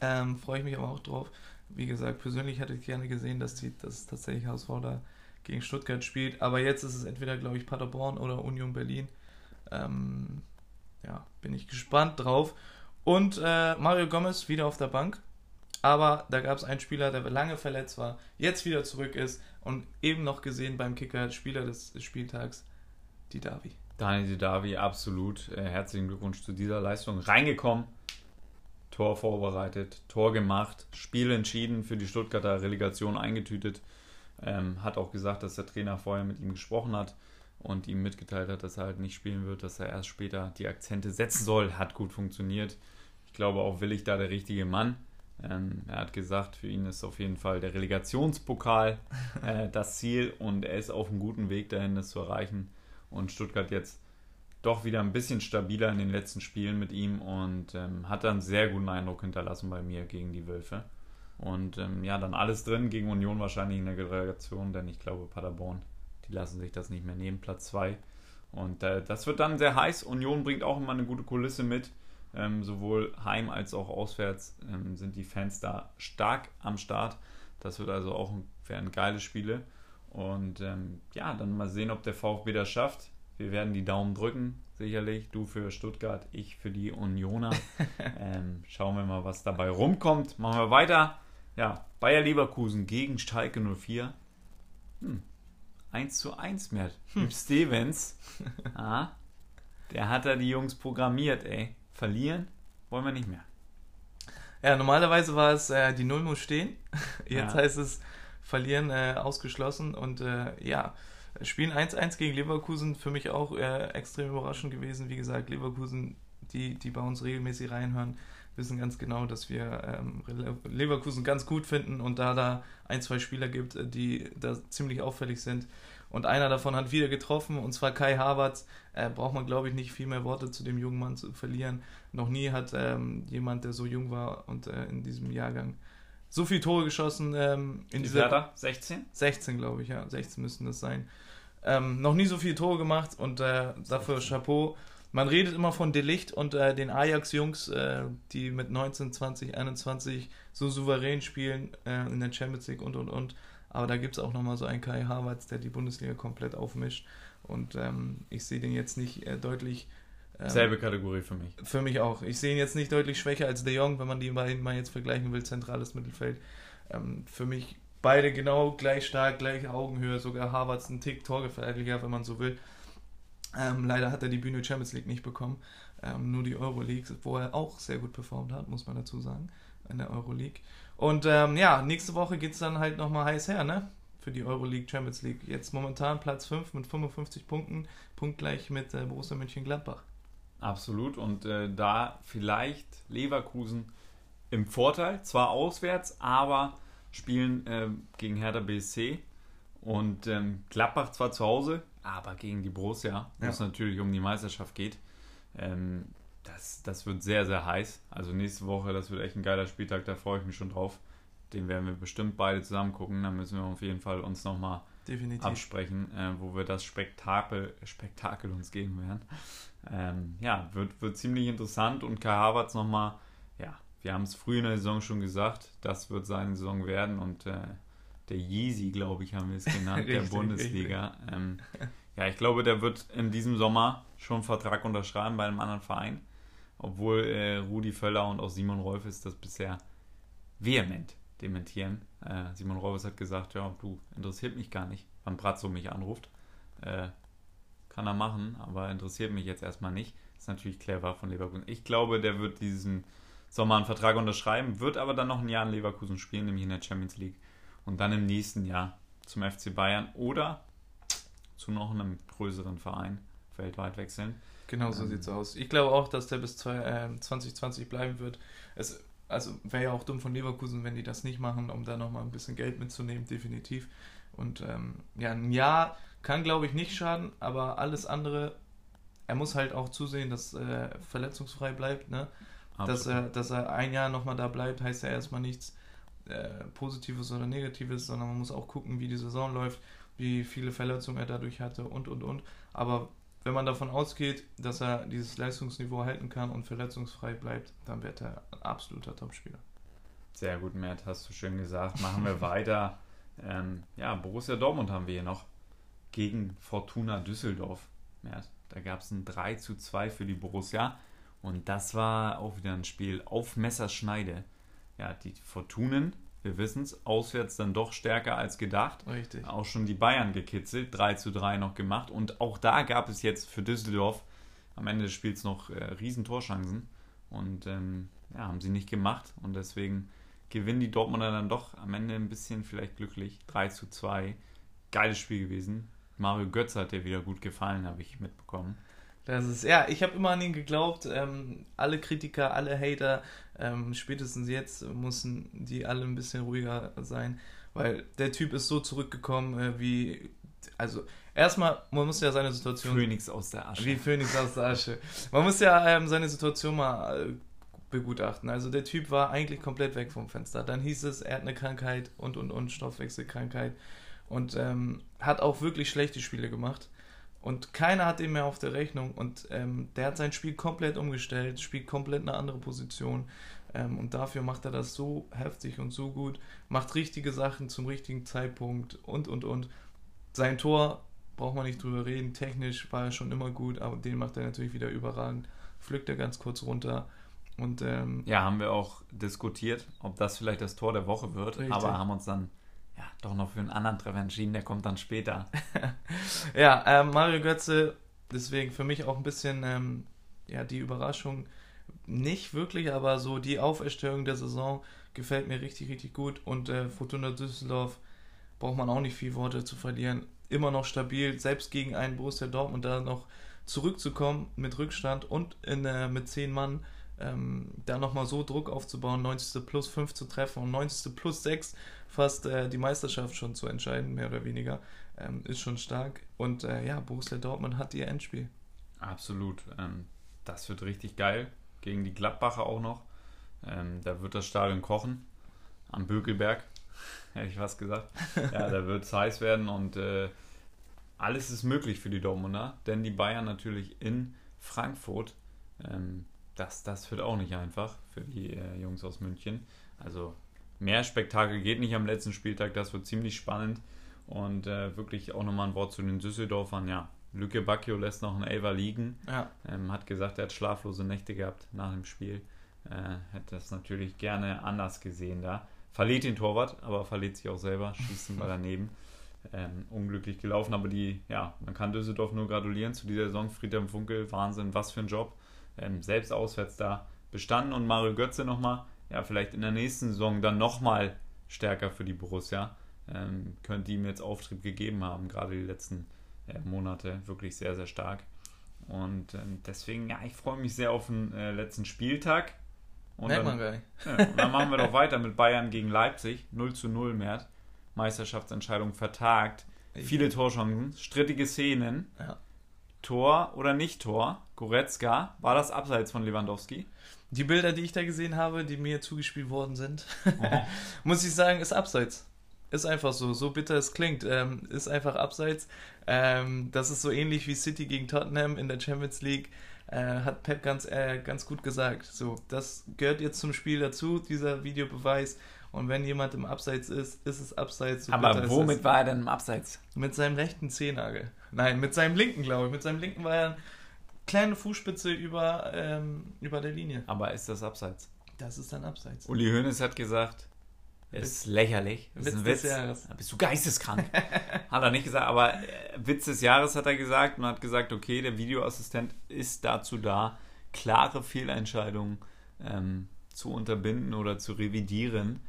Ähm, Freue ich mich aber auch drauf. Wie gesagt, persönlich hätte ich gerne gesehen, dass, die, dass tatsächlich HSV da gegen Stuttgart spielt. Aber jetzt ist es entweder, glaube ich, Paderborn oder Union Berlin. Ähm, ja, bin ich gespannt drauf. Und äh, Mario Gomez wieder auf der Bank. Aber da gab es einen Spieler, der lange verletzt war, jetzt wieder zurück ist und eben noch gesehen beim Kicker Spieler des Spieltags, die Davi. Daniel Didavi, absolut. Äh, herzlichen Glückwunsch zu dieser Leistung. Reingekommen, Tor vorbereitet, Tor gemacht, Spiel entschieden, für die Stuttgarter Relegation eingetütet. Ähm, hat auch gesagt, dass der Trainer vorher mit ihm gesprochen hat und ihm mitgeteilt hat, dass er halt nicht spielen wird, dass er erst später die Akzente setzen soll. Hat gut funktioniert. Ich glaube auch Willig da der richtige Mann. Ähm, er hat gesagt, für ihn ist auf jeden Fall der Relegationspokal äh, das Ziel und er ist auf einem guten Weg dahin, das zu erreichen. und Stuttgart jetzt doch wieder ein bisschen stabiler in den letzten Spielen mit ihm und ähm, hat dann sehr guten Eindruck hinterlassen bei mir gegen die Wölfe. Und ähm, ja, dann alles drin gegen Union wahrscheinlich in der Relegation, denn ich glaube, Paderborn, die lassen sich das nicht mehr nehmen, Platz 2. Und äh, das wird dann sehr heiß. Union bringt auch immer eine gute Kulisse mit. Ähm, sowohl heim als auch auswärts ähm, sind die Fans da stark am Start. Das wird also auch werden geile Spiele. Und ähm, ja, dann mal sehen, ob der VfB das schafft. Wir werden die Daumen drücken, sicherlich. Du für Stuttgart, ich für die Unioner. Ähm, schauen wir mal, was dabei rumkommt. Machen wir weiter. Ja, Bayer Leverkusen gegen Schalke 04. Hm. 1 zu 1 mehr. Hm. Stevens. ah, der hat da die Jungs programmiert, ey. Verlieren wollen wir nicht mehr. Ja, normalerweise war es, äh, die Null muss stehen. Jetzt ja. heißt es, verlieren äh, ausgeschlossen. Und äh, ja, Spielen 1-1 gegen Leverkusen für mich auch äh, extrem überraschend gewesen. Wie gesagt, Leverkusen, die, die bei uns regelmäßig reinhören, wissen ganz genau, dass wir ähm, Leverkusen ganz gut finden und da da ein, zwei Spieler gibt, äh, die da ziemlich auffällig sind. Und einer davon hat wieder getroffen, und zwar Kai Havertz. Äh, braucht man, glaube ich, nicht viel mehr Worte zu dem jungen Mann zu verlieren. Noch nie hat ähm, jemand, der so jung war und äh, in diesem Jahrgang so viele Tore geschossen. Ähm, in dieser Werder? 16? 16, glaube ich, ja. 16 müssten das sein. Ähm, noch nie so viele Tore gemacht und äh, dafür Chapeau. Man redet immer von Delicht und äh, den Ajax-Jungs, äh, die mit 19, 20, 21 so souverän spielen äh, in der Champions League und und und. Aber da gibt es auch nochmal so einen Kai Havertz, der die Bundesliga komplett aufmischt. Und ähm, ich sehe den jetzt nicht äh, deutlich. Ähm, Selbe Kategorie für mich. Für mich auch. Ich sehe ihn jetzt nicht deutlich schwächer als De Jong, wenn man die beiden mal jetzt vergleichen will, zentrales Mittelfeld. Ähm, für mich beide genau gleich stark, gleiche Augenhöhe, sogar Havertz ein Tick torgefährlicher, wenn man so will. Ähm, leider hat er die Bühne Champions League nicht bekommen, ähm, nur die Euroleague, wo er auch sehr gut performt hat, muss man dazu sagen, in der Euroleague. Und ähm, ja, nächste Woche geht es dann halt nochmal heiß her, ne? Für die Euroleague Champions League. Jetzt momentan Platz 5 mit 55 Punkten, punktgleich mit äh, Borussia Mönchengladbach. Absolut. Und äh, da vielleicht Leverkusen im Vorteil, zwar auswärts, aber spielen äh, gegen Hertha BSC und ähm, Gladbach zwar zu Hause, aber gegen die Borussia, wo ja. es natürlich um die Meisterschaft geht. Ähm, das, das wird sehr, sehr heiß. Also nächste Woche, das wird echt ein geiler Spieltag, da freue ich mich schon drauf. Den werden wir bestimmt beide zusammen gucken. Da müssen wir auf jeden Fall uns nochmal absprechen, äh, wo wir das Spektakel, Spektakel uns geben werden. Ähm, ja, wird, wird ziemlich interessant und Kai Havertz nochmal, ja, wir haben es früh in der Saison schon gesagt, das wird seine Saison werden und äh, der Yeezy, glaube ich, haben wir es genannt, richtig, der Bundesliga. Ähm, ja, ich glaube, der wird in diesem Sommer schon einen Vertrag unterschreiben bei einem anderen Verein. Obwohl äh, Rudi Völler und auch Simon Rolfes das bisher vehement dementieren. Äh, Simon Rolfes hat gesagt, ja, du, interessiert mich gar nicht, wann Brazzo mich anruft. Äh, kann er machen, aber interessiert mich jetzt erstmal nicht. Ist natürlich clever von Leverkusen. Ich glaube, der wird diesen Sommer einen Vertrag unterschreiben, wird aber dann noch ein Jahr in Leverkusen spielen, nämlich in der Champions League und dann im nächsten Jahr zum FC Bayern oder zu noch einem größeren Verein weltweit wechseln. Genau so ähm, sieht es aus. Ich glaube auch, dass der bis 2020 äh, bleiben wird. Es, also wäre ja auch dumm von Leverkusen, wenn die das nicht machen, um da nochmal ein bisschen Geld mitzunehmen, definitiv. Und ähm, ja, ein Jahr kann, glaube ich, nicht schaden, aber alles andere, er muss halt auch zusehen, dass äh, verletzungsfrei bleibt, ne? Dass er, dass er ein Jahr nochmal da bleibt, heißt ja erstmal nichts äh, Positives oder Negatives, sondern man muss auch gucken, wie die Saison läuft, wie viele Verletzungen er dadurch hatte und und und. Aber wenn man davon ausgeht, dass er dieses Leistungsniveau halten kann und verletzungsfrei bleibt, dann wird er ein absoluter Topspieler. Sehr gut, Matt, hast du schön gesagt. Machen wir weiter. Ähm, ja, Borussia Dortmund haben wir hier noch gegen Fortuna Düsseldorf. Matt, da gab es ein 3 zu 2 für die Borussia. Und das war auch wieder ein Spiel auf Messerschneide ja, die Fortunen, wir wissen es, auswärts dann doch stärker als gedacht. Richtig. Auch schon die Bayern gekitzelt, 3 zu 3 noch gemacht. Und auch da gab es jetzt für Düsseldorf am Ende des Spiels noch äh, riesen Torchancen. Und ähm, ja, haben sie nicht gemacht. Und deswegen gewinnen die Dortmunder dann doch am Ende ein bisschen vielleicht glücklich. 3 zu 2. Geiles Spiel gewesen. Mario Götze hat dir wieder gut gefallen, habe ich mitbekommen. Das ist, ja, ich habe immer an ihn geglaubt. Ähm, alle Kritiker, alle Hater, ähm, spätestens jetzt müssen die alle ein bisschen ruhiger sein, weil der Typ ist so zurückgekommen, äh, wie Also, erstmal, man muss ja seine Situation. Phönix aus der Asche. Wie Phönix aus der Asche. Man muss ja ähm, seine Situation mal äh, begutachten. Also, der Typ war eigentlich komplett weg vom Fenster. Dann hieß es, er hat eine Krankheit und und und Stoffwechselkrankheit und ähm, hat auch wirklich schlechte Spiele gemacht. Und keiner hat ihn mehr auf der Rechnung. Und ähm, der hat sein Spiel komplett umgestellt, spielt komplett eine andere Position. Ähm, und dafür macht er das so heftig und so gut, macht richtige Sachen zum richtigen Zeitpunkt und, und, und. Sein Tor, braucht man nicht drüber reden, technisch war er schon immer gut, aber den macht er natürlich wieder überragend. Pflückt er ganz kurz runter. Und, ähm, ja, haben wir auch diskutiert, ob das vielleicht das Tor der Woche wird, richtig. aber haben uns dann ja, doch noch für einen anderen Treffer entschieden, der kommt dann später. ja, ähm, Mario Götze, deswegen für mich auch ein bisschen ähm, ja, die Überraschung, nicht wirklich, aber so die Auferstehung der Saison gefällt mir richtig, richtig gut. Und äh, Fortuna Düsseldorf braucht man auch nicht viel Worte zu verlieren. Immer noch stabil, selbst gegen einen Borussia Dortmund da noch zurückzukommen mit Rückstand und in, äh, mit 10 Mann ähm, da nochmal so Druck aufzubauen, 90. plus 5 zu treffen und 90. plus 6 fast äh, die Meisterschaft schon zu entscheiden, mehr oder weniger, ähm, ist schon stark. Und äh, ja, Borussia Dortmund hat ihr Endspiel. Absolut. Ähm, das wird richtig geil. Gegen die Gladbacher auch noch. Ähm, da wird das Stadion kochen. Am Bökelberg. Hätte ich was gesagt. Ja, da wird es heiß werden und äh, alles ist möglich für die Dortmunder, denn die Bayern natürlich in Frankfurt. Ähm, das, das wird auch nicht einfach für die äh, Jungs aus München. Also mehr Spektakel geht nicht am letzten Spieltag. Das wird ziemlich spannend. Und äh, wirklich auch nochmal ein Wort zu den Düsseldorfern. Ja, Lücke Bacchio lässt noch einen Elver liegen. Ja. Ähm, hat gesagt, er hat schlaflose Nächte gehabt nach dem Spiel. Äh, hätte das natürlich gerne anders gesehen da. Verliert den Torwart, aber verliert sich auch selber, schießt ihn mal daneben. Ähm, unglücklich gelaufen, aber die, ja, man kann Düsseldorf nur gratulieren zu dieser Saison. Friedhelm Funkel, Wahnsinn, was für ein Job. Ähm, selbst auswärts da bestanden und Mario Götze nochmal, ja, vielleicht in der nächsten Saison dann nochmal stärker für die Borussia. Ähm, könnte ihm jetzt Auftrieb gegeben haben, gerade die letzten äh, Monate wirklich sehr, sehr stark. Und ähm, deswegen, ja, ich freue mich sehr auf den äh, letzten Spieltag. Und Merkt dann, man gar nicht. Ja, und dann machen wir doch weiter mit Bayern gegen Leipzig. 0 zu 0 mehr. Meisterschaftsentscheidung vertagt. Ich Viele Torchancen, strittige Szenen. Ja. Tor oder nicht Tor? Goretzka, war das abseits von Lewandowski? Die Bilder, die ich da gesehen habe, die mir zugespielt worden sind, oh. muss ich sagen, ist abseits. Ist einfach so, so bitter es klingt. Ähm, ist einfach abseits. Ähm, das ist so ähnlich wie City gegen Tottenham in der Champions League. Äh, hat Pep ganz, äh, ganz gut gesagt. So, das gehört jetzt zum Spiel dazu, dieser Videobeweis. Und wenn jemand im Abseits ist, ist es Abseits. So Aber womit war er denn im Abseits? Mit seinem rechten Zehennagel. Nein, mit seinem linken, glaube ich. Mit seinem linken war er kleine Fußspitze über, ähm, über der Linie. Aber ist das Abseits? Das ist dann Abseits. Uli Hoeneß hat gesagt, ist lächerlich. Das ist ein Witz. Des Jahres. Bist du geisteskrank? hat er nicht gesagt, aber äh, Witz des Jahres hat er gesagt und hat gesagt, okay, der Videoassistent ist dazu da, klare Fehlentscheidungen ähm, zu unterbinden oder zu revidieren.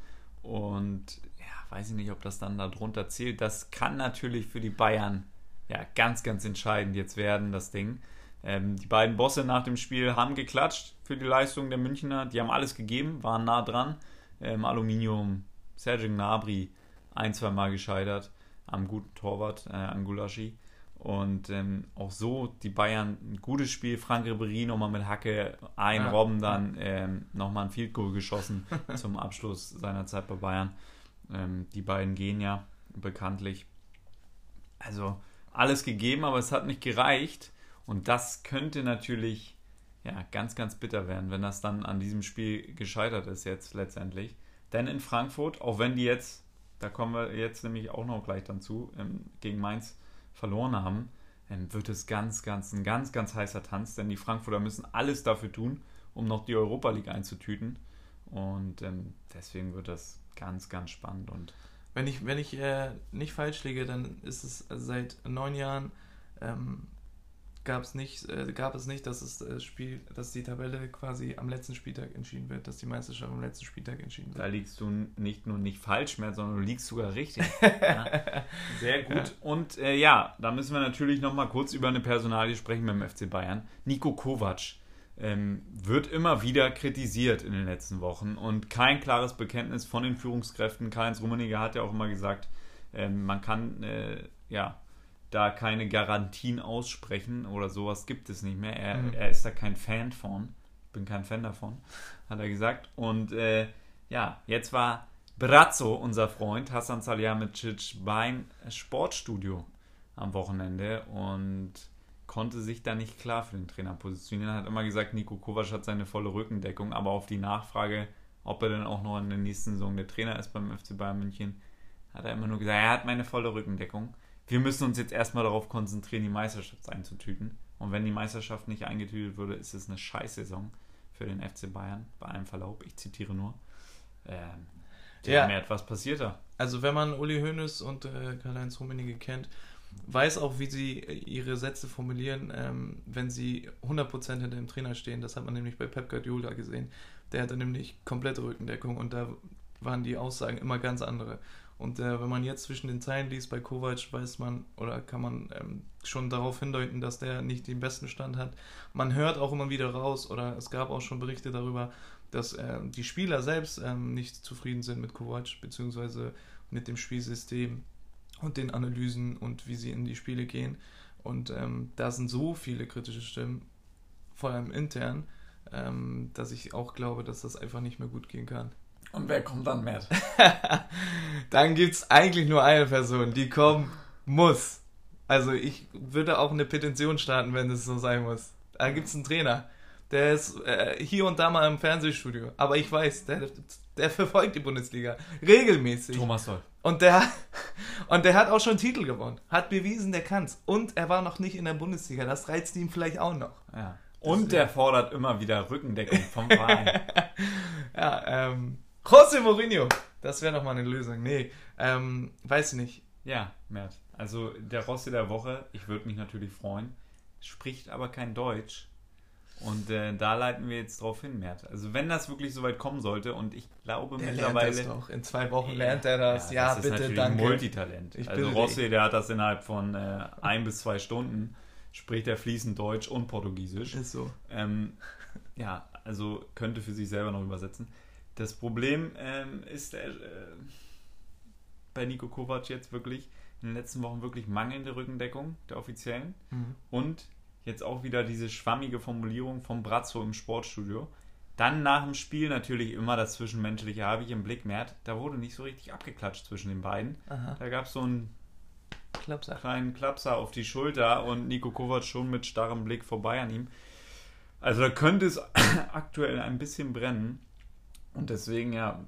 Und ja, weiß ich nicht, ob das dann darunter zählt. Das kann natürlich für die Bayern ja ganz, ganz entscheidend jetzt werden, das Ding. Ähm, die beiden Bosse nach dem Spiel haben geklatscht für die Leistung der Münchner. Die haben alles gegeben, waren nah dran. Ähm, Aluminium Sergio Gnabry ein, zwei Mal gescheitert am guten Torwart äh, Angulaschi. Und ähm, auch so die Bayern ein gutes Spiel. Frank Ribery nochmal mit Hacke, ein ja. Robben dann ähm, nochmal ein Field Goal geschossen zum Abschluss seiner Zeit bei Bayern. Ähm, die beiden gehen ja bekanntlich. Also alles gegeben, aber es hat nicht gereicht. Und das könnte natürlich ja, ganz, ganz bitter werden, wenn das dann an diesem Spiel gescheitert ist jetzt letztendlich. Denn in Frankfurt, auch wenn die jetzt, da kommen wir jetzt nämlich auch noch gleich dann zu, ähm, gegen Mainz verloren haben, ähm, wird es ganz, ganz, ein ganz, ganz heißer Tanz, denn die Frankfurter müssen alles dafür tun, um noch die Europa League einzutüten. Und ähm, deswegen wird das ganz, ganz spannend. Und wenn ich, wenn ich äh, nicht falsch liege, dann ist es seit neun Jahren ähm, gab nicht, äh, gab es nicht, dass es das äh, Spiel, dass die Tabelle quasi am letzten Spieltag entschieden wird, dass die Meisterschaft am letzten Spieltag entschieden wird. Da liegst du nicht nur nicht falsch mehr, sondern du liegst sogar richtig. ja. Sehr gut. Ja. Und äh, ja, da müssen wir natürlich noch mal kurz über eine Personalie sprechen beim FC Bayern. Nico Kovac ähm, wird immer wieder kritisiert in den letzten Wochen und kein klares Bekenntnis von den Führungskräften. Karl-Heinz Rummenigge hat ja auch immer gesagt, ähm, man kann äh, ja da keine Garantien aussprechen oder sowas gibt es nicht mehr. Er, Mhm. er ist da kein Fan von. Bin kein Fan davon, hat er gesagt. Und äh, ja, jetzt war Brazzo, unser Freund, Hassan Salihamidzic, beim Sportstudio am Wochenende und konnte sich da nicht klar für den Trainer positionieren. Er hat immer gesagt, Nico Kovac hat seine volle Rückendeckung, aber auf die Nachfrage, ob er denn auch noch in der nächsten Saison der Trainer ist beim FC Bayern München, hat er immer nur gesagt, er hat meine volle Rückendeckung. Wir müssen uns jetzt erstmal darauf konzentrieren, die Meisterschaft einzutüten. Und wenn die Meisterschaft nicht eingetütet würde, ist es eine Scheißsaison für den FC Bayern, bei allem Verlaub. Ich zitiere nur. Ähm, Ja. mehr etwas passiert da. Also wenn man Uli Hoeneß und äh, Karl-Heinz Rummenigge kennt, weiß auch, wie sie äh, ihre Sätze formulieren, ähm, wenn sie 100% hinter dem Trainer stehen. Das hat man nämlich bei Pep Guardiola gesehen. Der hatte nämlich komplette Rückendeckung und da waren die Aussagen immer ganz andere. Und äh, wenn man jetzt zwischen den Zeilen liest bei Kovac, weiß man oder kann man ähm, schon darauf hindeuten, dass der nicht den besten Stand hat. Man hört auch immer wieder raus oder es gab auch schon Berichte darüber, dass äh, die Spieler selbst ähm, nicht zufrieden sind mit Kovac, beziehungsweise mit dem Spielsystem und den Analysen und wie sie in die Spiele gehen. Und ähm, da sind so viele kritische Stimmen, vor allem intern, ähm, dass ich auch glaube, dass das einfach nicht mehr gut gehen kann. Und wer kommt dann, Matt? Dann gibt es eigentlich nur eine Person, die kommen muss. Also ich würde auch eine Petition starten, wenn es so sein muss. Da gibt es einen Trainer. Der ist äh, hier und da mal im Fernsehstudio. Aber ich weiß, der, der verfolgt die Bundesliga regelmäßig. Thomas Soll. Und der, und der hat auch schon Titel gewonnen. Hat bewiesen, der kann's. Und er war noch nicht in der Bundesliga. Das reizt ihn vielleicht auch noch. Ja. Und der fordert immer wieder Rückendeckung vom Verein. Ja, ähm, José Mourinho. Das wäre doch mal eine Lösung. Nee, ähm, weiß nicht. ja, Mert. Also der Rossi der Woche, ich würde mich natürlich freuen, spricht aber kein Deutsch. Und äh, da leiten wir jetzt drauf hin, Mert. Also wenn das wirklich so weit kommen sollte und ich glaube Der lernt mittlerweile... das doch. In zwei Wochen lernt er das. Ja, das ist bitte, natürlich danke. Multitalent. Ich also Rossi, der hat das innerhalb von äh, ein bis zwei Stunden, spricht er fließend Deutsch und Portugiesisch. Ist so. Ähm, ja, also könnte für sich selber noch übersetzen. Das Problem ähm, ist äh, bei Nico Kovac jetzt wirklich in den letzten Wochen wirklich mangelnde Rückendeckung der Offiziellen Mhm. und jetzt auch wieder diese schwammige Formulierung vom Brazzo im Sportstudio. Dann nach dem Spiel natürlich immer das Zwischenmenschliche habe ich im Blick, Mert. Da wurde nicht so richtig abgeklatscht zwischen den beiden. Aha. Da gab es so einen Klappsache. kleinen Klapser auf die Schulter und Nico Kovac schon mit starrem Blick vorbei an ihm. Also da könnte es aktuell ein bisschen brennen. Und deswegen, ja,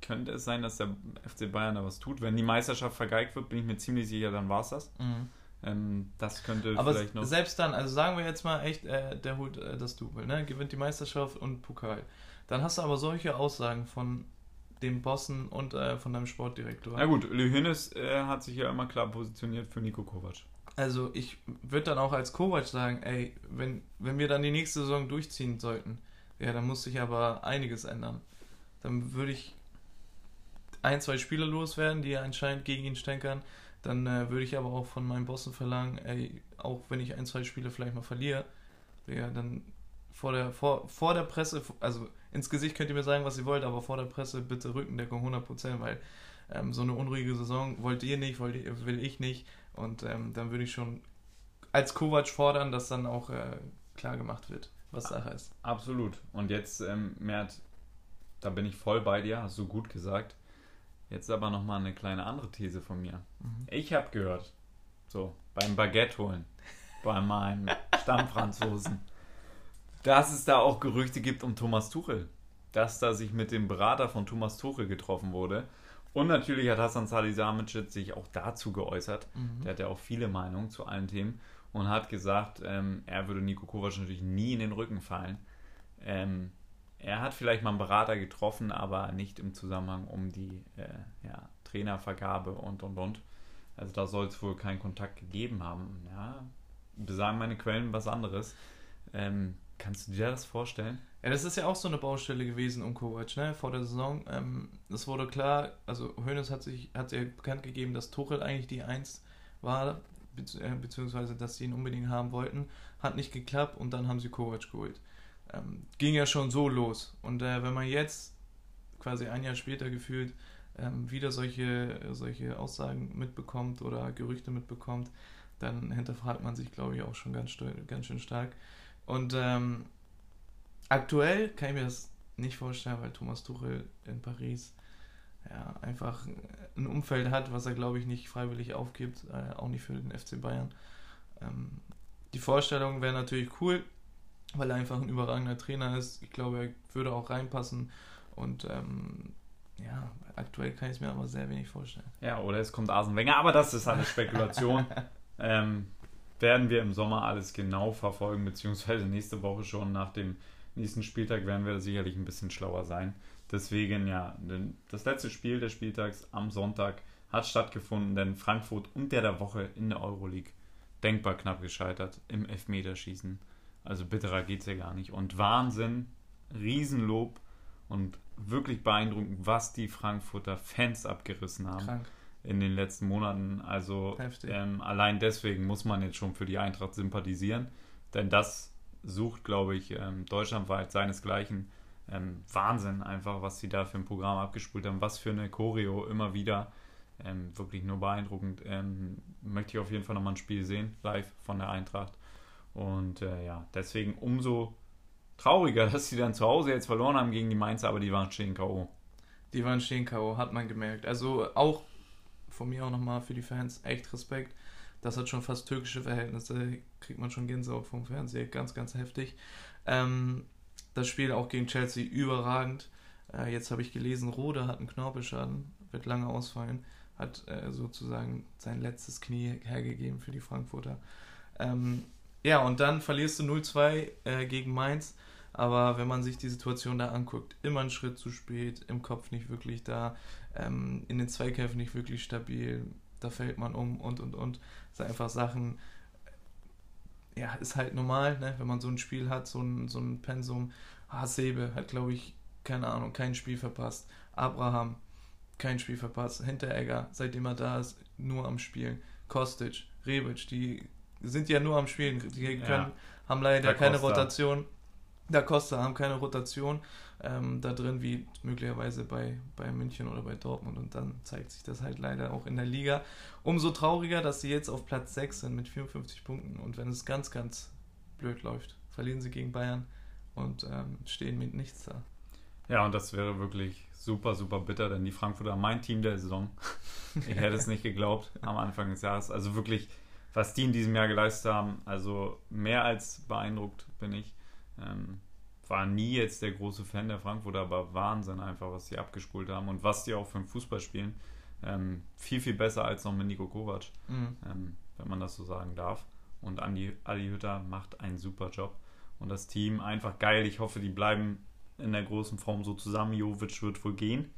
könnte es sein, dass der FC Bayern da was tut. Wenn die Meisterschaft vergeigt wird, bin ich mir ziemlich sicher, dann war es das. Mhm. Ähm, das könnte Aber vielleicht noch. selbst dann, also sagen wir jetzt mal echt, äh, der holt äh, das Double, ne? gewinnt die Meisterschaft und Pokal. Dann hast du aber solche Aussagen von dem Bossen und äh, von deinem Sportdirektor. Na gut, Hoeneß äh, hat sich ja immer klar positioniert für Nico Kovac. Also ich würde dann auch als Kovac sagen, ey, wenn, wenn wir dann die nächste Saison durchziehen sollten, ja, dann muss sich aber einiges ändern. Dann würde ich ein, zwei Spieler loswerden, die anscheinend gegen ihn stänkern. Dann äh, würde ich aber auch von meinem Bossen verlangen, ey, auch wenn ich ein, zwei Spiele vielleicht mal verliere, ja, dann vor der, vor, vor der Presse, also ins Gesicht könnt ihr mir sagen, was ihr wollt, aber vor der Presse bitte Rückendeckung 100%, weil ähm, so eine unruhige Saison wollt ihr nicht, wollt ihr, will ich nicht. Und ähm, dann würde ich schon als Kovac fordern, dass dann auch äh, klar gemacht wird, was Sache ist. Absolut. Und jetzt, ähm, Mert, da bin ich voll bei dir, hast du gut gesagt. Jetzt aber nochmal eine kleine andere These von mir. Mhm. Ich habe gehört, so, beim Baguette holen, bei meinem Stammfranzosen, dass es da auch Gerüchte gibt um Thomas Tuchel. Dass da sich mit dem Berater von Thomas Tuchel getroffen wurde. Und natürlich hat Hassan Salihamidzic sich auch dazu geäußert. Mhm. Der hat ja auch viele Meinungen zu allen Themen und hat gesagt, ähm, er würde Nico Kovac natürlich nie in den Rücken fallen. Ähm, er hat vielleicht mal einen Berater getroffen, aber nicht im Zusammenhang um die äh, ja, Trainervergabe und und und. Also da soll es wohl keinen Kontakt gegeben haben. Ja, besagen meine Quellen was anderes. Ähm, kannst du dir das vorstellen? Ja, das ist ja auch so eine Baustelle gewesen um Kovac, ne? Vor der Saison. Ähm, es wurde klar, also Hoeneß hat sich hat ja bekannt gegeben, dass Tuchel eigentlich die Eins war, äh, beziehungsweise dass sie ihn unbedingt haben wollten. Hat nicht geklappt und dann haben sie Kovac geholt. Ähm, ging ja schon so los. Und äh, wenn man jetzt quasi ein Jahr später gefühlt ähm, wieder solche, solche Aussagen mitbekommt oder Gerüchte mitbekommt, dann hinterfragt man sich, glaube ich, auch schon ganz, ganz schön stark. Und ähm, aktuell kann ich mir das nicht vorstellen, weil Thomas Tuchel in Paris ja, einfach ein Umfeld hat, was er, glaube ich, nicht freiwillig aufgibt, äh, auch nicht für den FC Bayern. Ähm, die Vorstellung wäre natürlich cool, weil er einfach ein überragender Trainer ist. Ich glaube, er würde auch reinpassen und ähm, ja, aktuell kann ich es mir aber sehr wenig vorstellen. Ja, oder es kommt Arsene Wenger, aber das ist eine Spekulation. ähm, werden wir im Sommer alles genau verfolgen, beziehungsweise nächste Woche schon nach dem nächsten Spieltag werden wir sicherlich ein bisschen schlauer sein. Deswegen, ja, das letzte Spiel des Spieltags am Sonntag hat stattgefunden, denn Frankfurt unter der Woche in der Euroleague denkbar knapp gescheitert im Elfmeterschießen. Also bitterer geht es ja gar nicht. Und Wahnsinn, Riesenlob und wirklich beeindruckend, was die Frankfurter Fans abgerissen haben Krank. in den letzten Monaten. Also ähm, allein deswegen muss man jetzt schon für die Eintracht sympathisieren, denn das sucht, glaube ich, ähm, deutschlandweit seinesgleichen. Ähm, Wahnsinn einfach, was sie da für ein Programm abgespult haben, was für eine Choreo immer wieder. Ähm, wirklich nur beeindruckend. Ähm, möchte ich auf jeden Fall nochmal ein Spiel sehen, live von der Eintracht. Und äh, ja, deswegen umso trauriger, dass sie dann zu Hause jetzt verloren haben gegen die Mainzer, aber die waren stehen K.O. Die waren stehen K.O., hat man gemerkt. Also auch von mir auch nochmal für die Fans echt Respekt. Das hat schon fast türkische Verhältnisse, kriegt man schon Gänsehaut vom Fernseher, ganz, ganz heftig. Ähm, das Spiel auch gegen Chelsea überragend. Äh, jetzt habe ich gelesen, Rode hat einen Knorpelschaden, wird lange ausfallen, hat äh, sozusagen sein letztes Knie hergegeben für die Frankfurter. Ähm, ja, und dann verlierst du 0-2 äh, gegen Mainz. Aber wenn man sich die Situation da anguckt, immer einen Schritt zu spät, im Kopf nicht wirklich da, ähm, in den Zweikämpfen nicht wirklich stabil, da fällt man um und und und. Das sind einfach Sachen, ja, ist halt normal, ne? wenn man so ein Spiel hat, so ein, so ein Pensum. Hasebe hat, glaube ich, keine Ahnung, kein Spiel verpasst. Abraham, kein Spiel verpasst. Hinteregger, seitdem er da ist, nur am Spielen. Kostic, Rebic, die sind ja nur am Spielen. Die können, ja. haben leider keine Rotation. Da Costa haben keine Rotation ähm, da drin, wie möglicherweise bei, bei München oder bei Dortmund. Und dann zeigt sich das halt leider auch in der Liga. Umso trauriger, dass sie jetzt auf Platz 6 sind mit 54 Punkten. Und wenn es ganz, ganz blöd läuft, verlieren sie gegen Bayern und ähm, stehen mit nichts da. Ja, und das wäre wirklich super, super bitter, denn die Frankfurter, mein Team der Saison, ich hätte es nicht geglaubt am Anfang des Jahres. Also wirklich, was die in diesem Jahr geleistet haben, also mehr als beeindruckt bin ich. Ähm, war nie jetzt der große Fan der Frankfurter, aber Wahnsinn einfach, was sie abgespult haben und was die auch für den Fußball spielen. Ähm, viel, viel besser als noch mit Nico Kovac, mhm. ähm, wenn man das so sagen darf. Und Andi, Adi Hütter macht einen super Job. Und das Team einfach geil. Ich hoffe, die bleiben in der großen Form so zusammen. Jovic wird wohl gehen.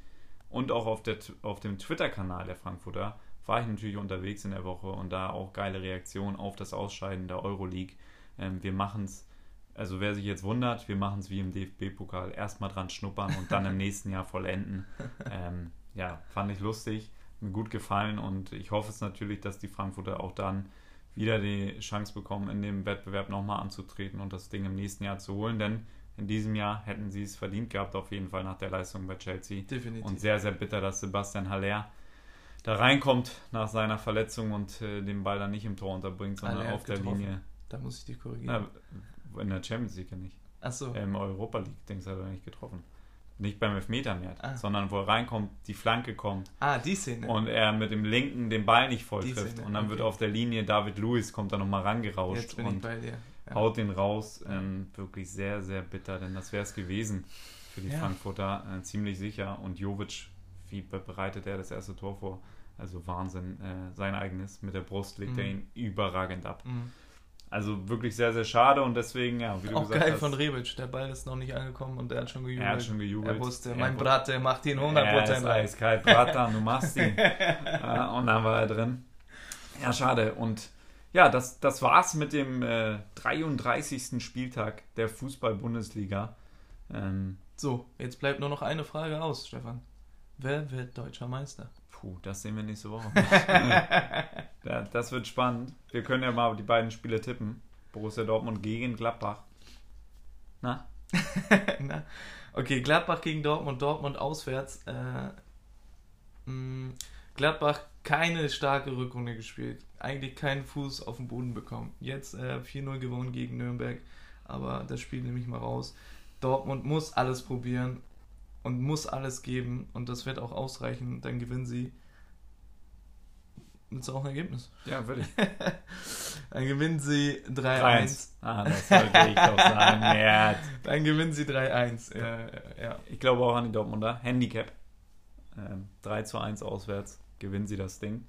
Und auch auf, der, auf dem Twitter-Kanal der Frankfurter war ich natürlich unterwegs in der Woche und da auch geile Reaktionen auf das Ausscheiden der Euroleague. Ähm, wir machen es also wer sich jetzt wundert, wir machen es wie im DFB-Pokal. Erstmal dran schnuppern und dann im nächsten Jahr vollenden. Ähm, ja, fand ich lustig, mir gut gefallen und ich hoffe es natürlich, dass die Frankfurter auch dann wieder die Chance bekommen, in dem Wettbewerb nochmal anzutreten und das Ding im nächsten Jahr zu holen, denn in diesem Jahr hätten sie es verdient gehabt, auf jeden Fall nach der Leistung bei Chelsea. Definitiv. Und sehr, sehr bitter, dass Sebastian Haller da reinkommt nach seiner Verletzung und äh, den Ball dann nicht im Tor unterbringt, sondern Haller auf der getroffen. Linie. Da muss ich dich korrigieren. Na, in der Champions League ja nicht. Ach so. Im Europa League, denkst du, hat er nicht getroffen. Nicht beim Elfmeter mehr, ah. sondern wo er reinkommt, die Flanke kommt. Ah, die Szene. Und er mit dem linken den Ball nicht voll die trifft. Szene. Und dann okay. wird auf der Linie David Lewis kommt da nochmal rangerauscht und ja. haut den raus. Ähm, wirklich sehr, sehr bitter, denn das wäre es gewesen für die ja. Frankfurter, äh, ziemlich sicher. Und Jovic, wie bereitet er das erste Tor vor? Also Wahnsinn, äh, sein eigenes. Mit der Brust legt mhm. er ihn überragend ab. Mhm. Also wirklich sehr, sehr schade und deswegen, ja, wie du Auch gesagt geil hast, von Rebic, der Ball ist noch nicht angekommen und er hat schon gejubelt. Er hat schon gejubelt. Er wusste, mein Brat, der macht ihn 100%. Er ist eiskalt, Brata, du machst ihn. ja, und dann war er drin. Ja, schade. Und ja, das, das war's mit dem äh, 33. Spieltag der Fußball-Bundesliga. Ähm, so, jetzt bleibt nur noch eine Frage aus, Stefan. Wer wird deutscher Meister? Puh, das sehen wir nächste Woche. ja, das wird spannend. Wir können ja mal die beiden Spiele tippen. Borussia Dortmund gegen Gladbach. Na? Na? Okay, Gladbach gegen Dortmund, Dortmund auswärts. Äh, mh, Gladbach keine starke Rückrunde gespielt. Eigentlich keinen Fuß auf den Boden bekommen. Jetzt äh, 4-0 gewonnen gegen Nürnberg, aber das Spiel nehme ich mal raus. Dortmund muss alles probieren und muss alles geben und das wird auch ausreichen. Dann gewinnen sie mit so auch ein Ergebnis. Ja, würde ich. Dann gewinnen sie 3-1. Ah, das sollte ich doch sagen. Ja. Dann gewinnen sie 3-1. Ja, ja. Ich glaube auch an die Dortmunder. Handicap. Ähm, 3 zu 1 auswärts gewinnen sie das Ding.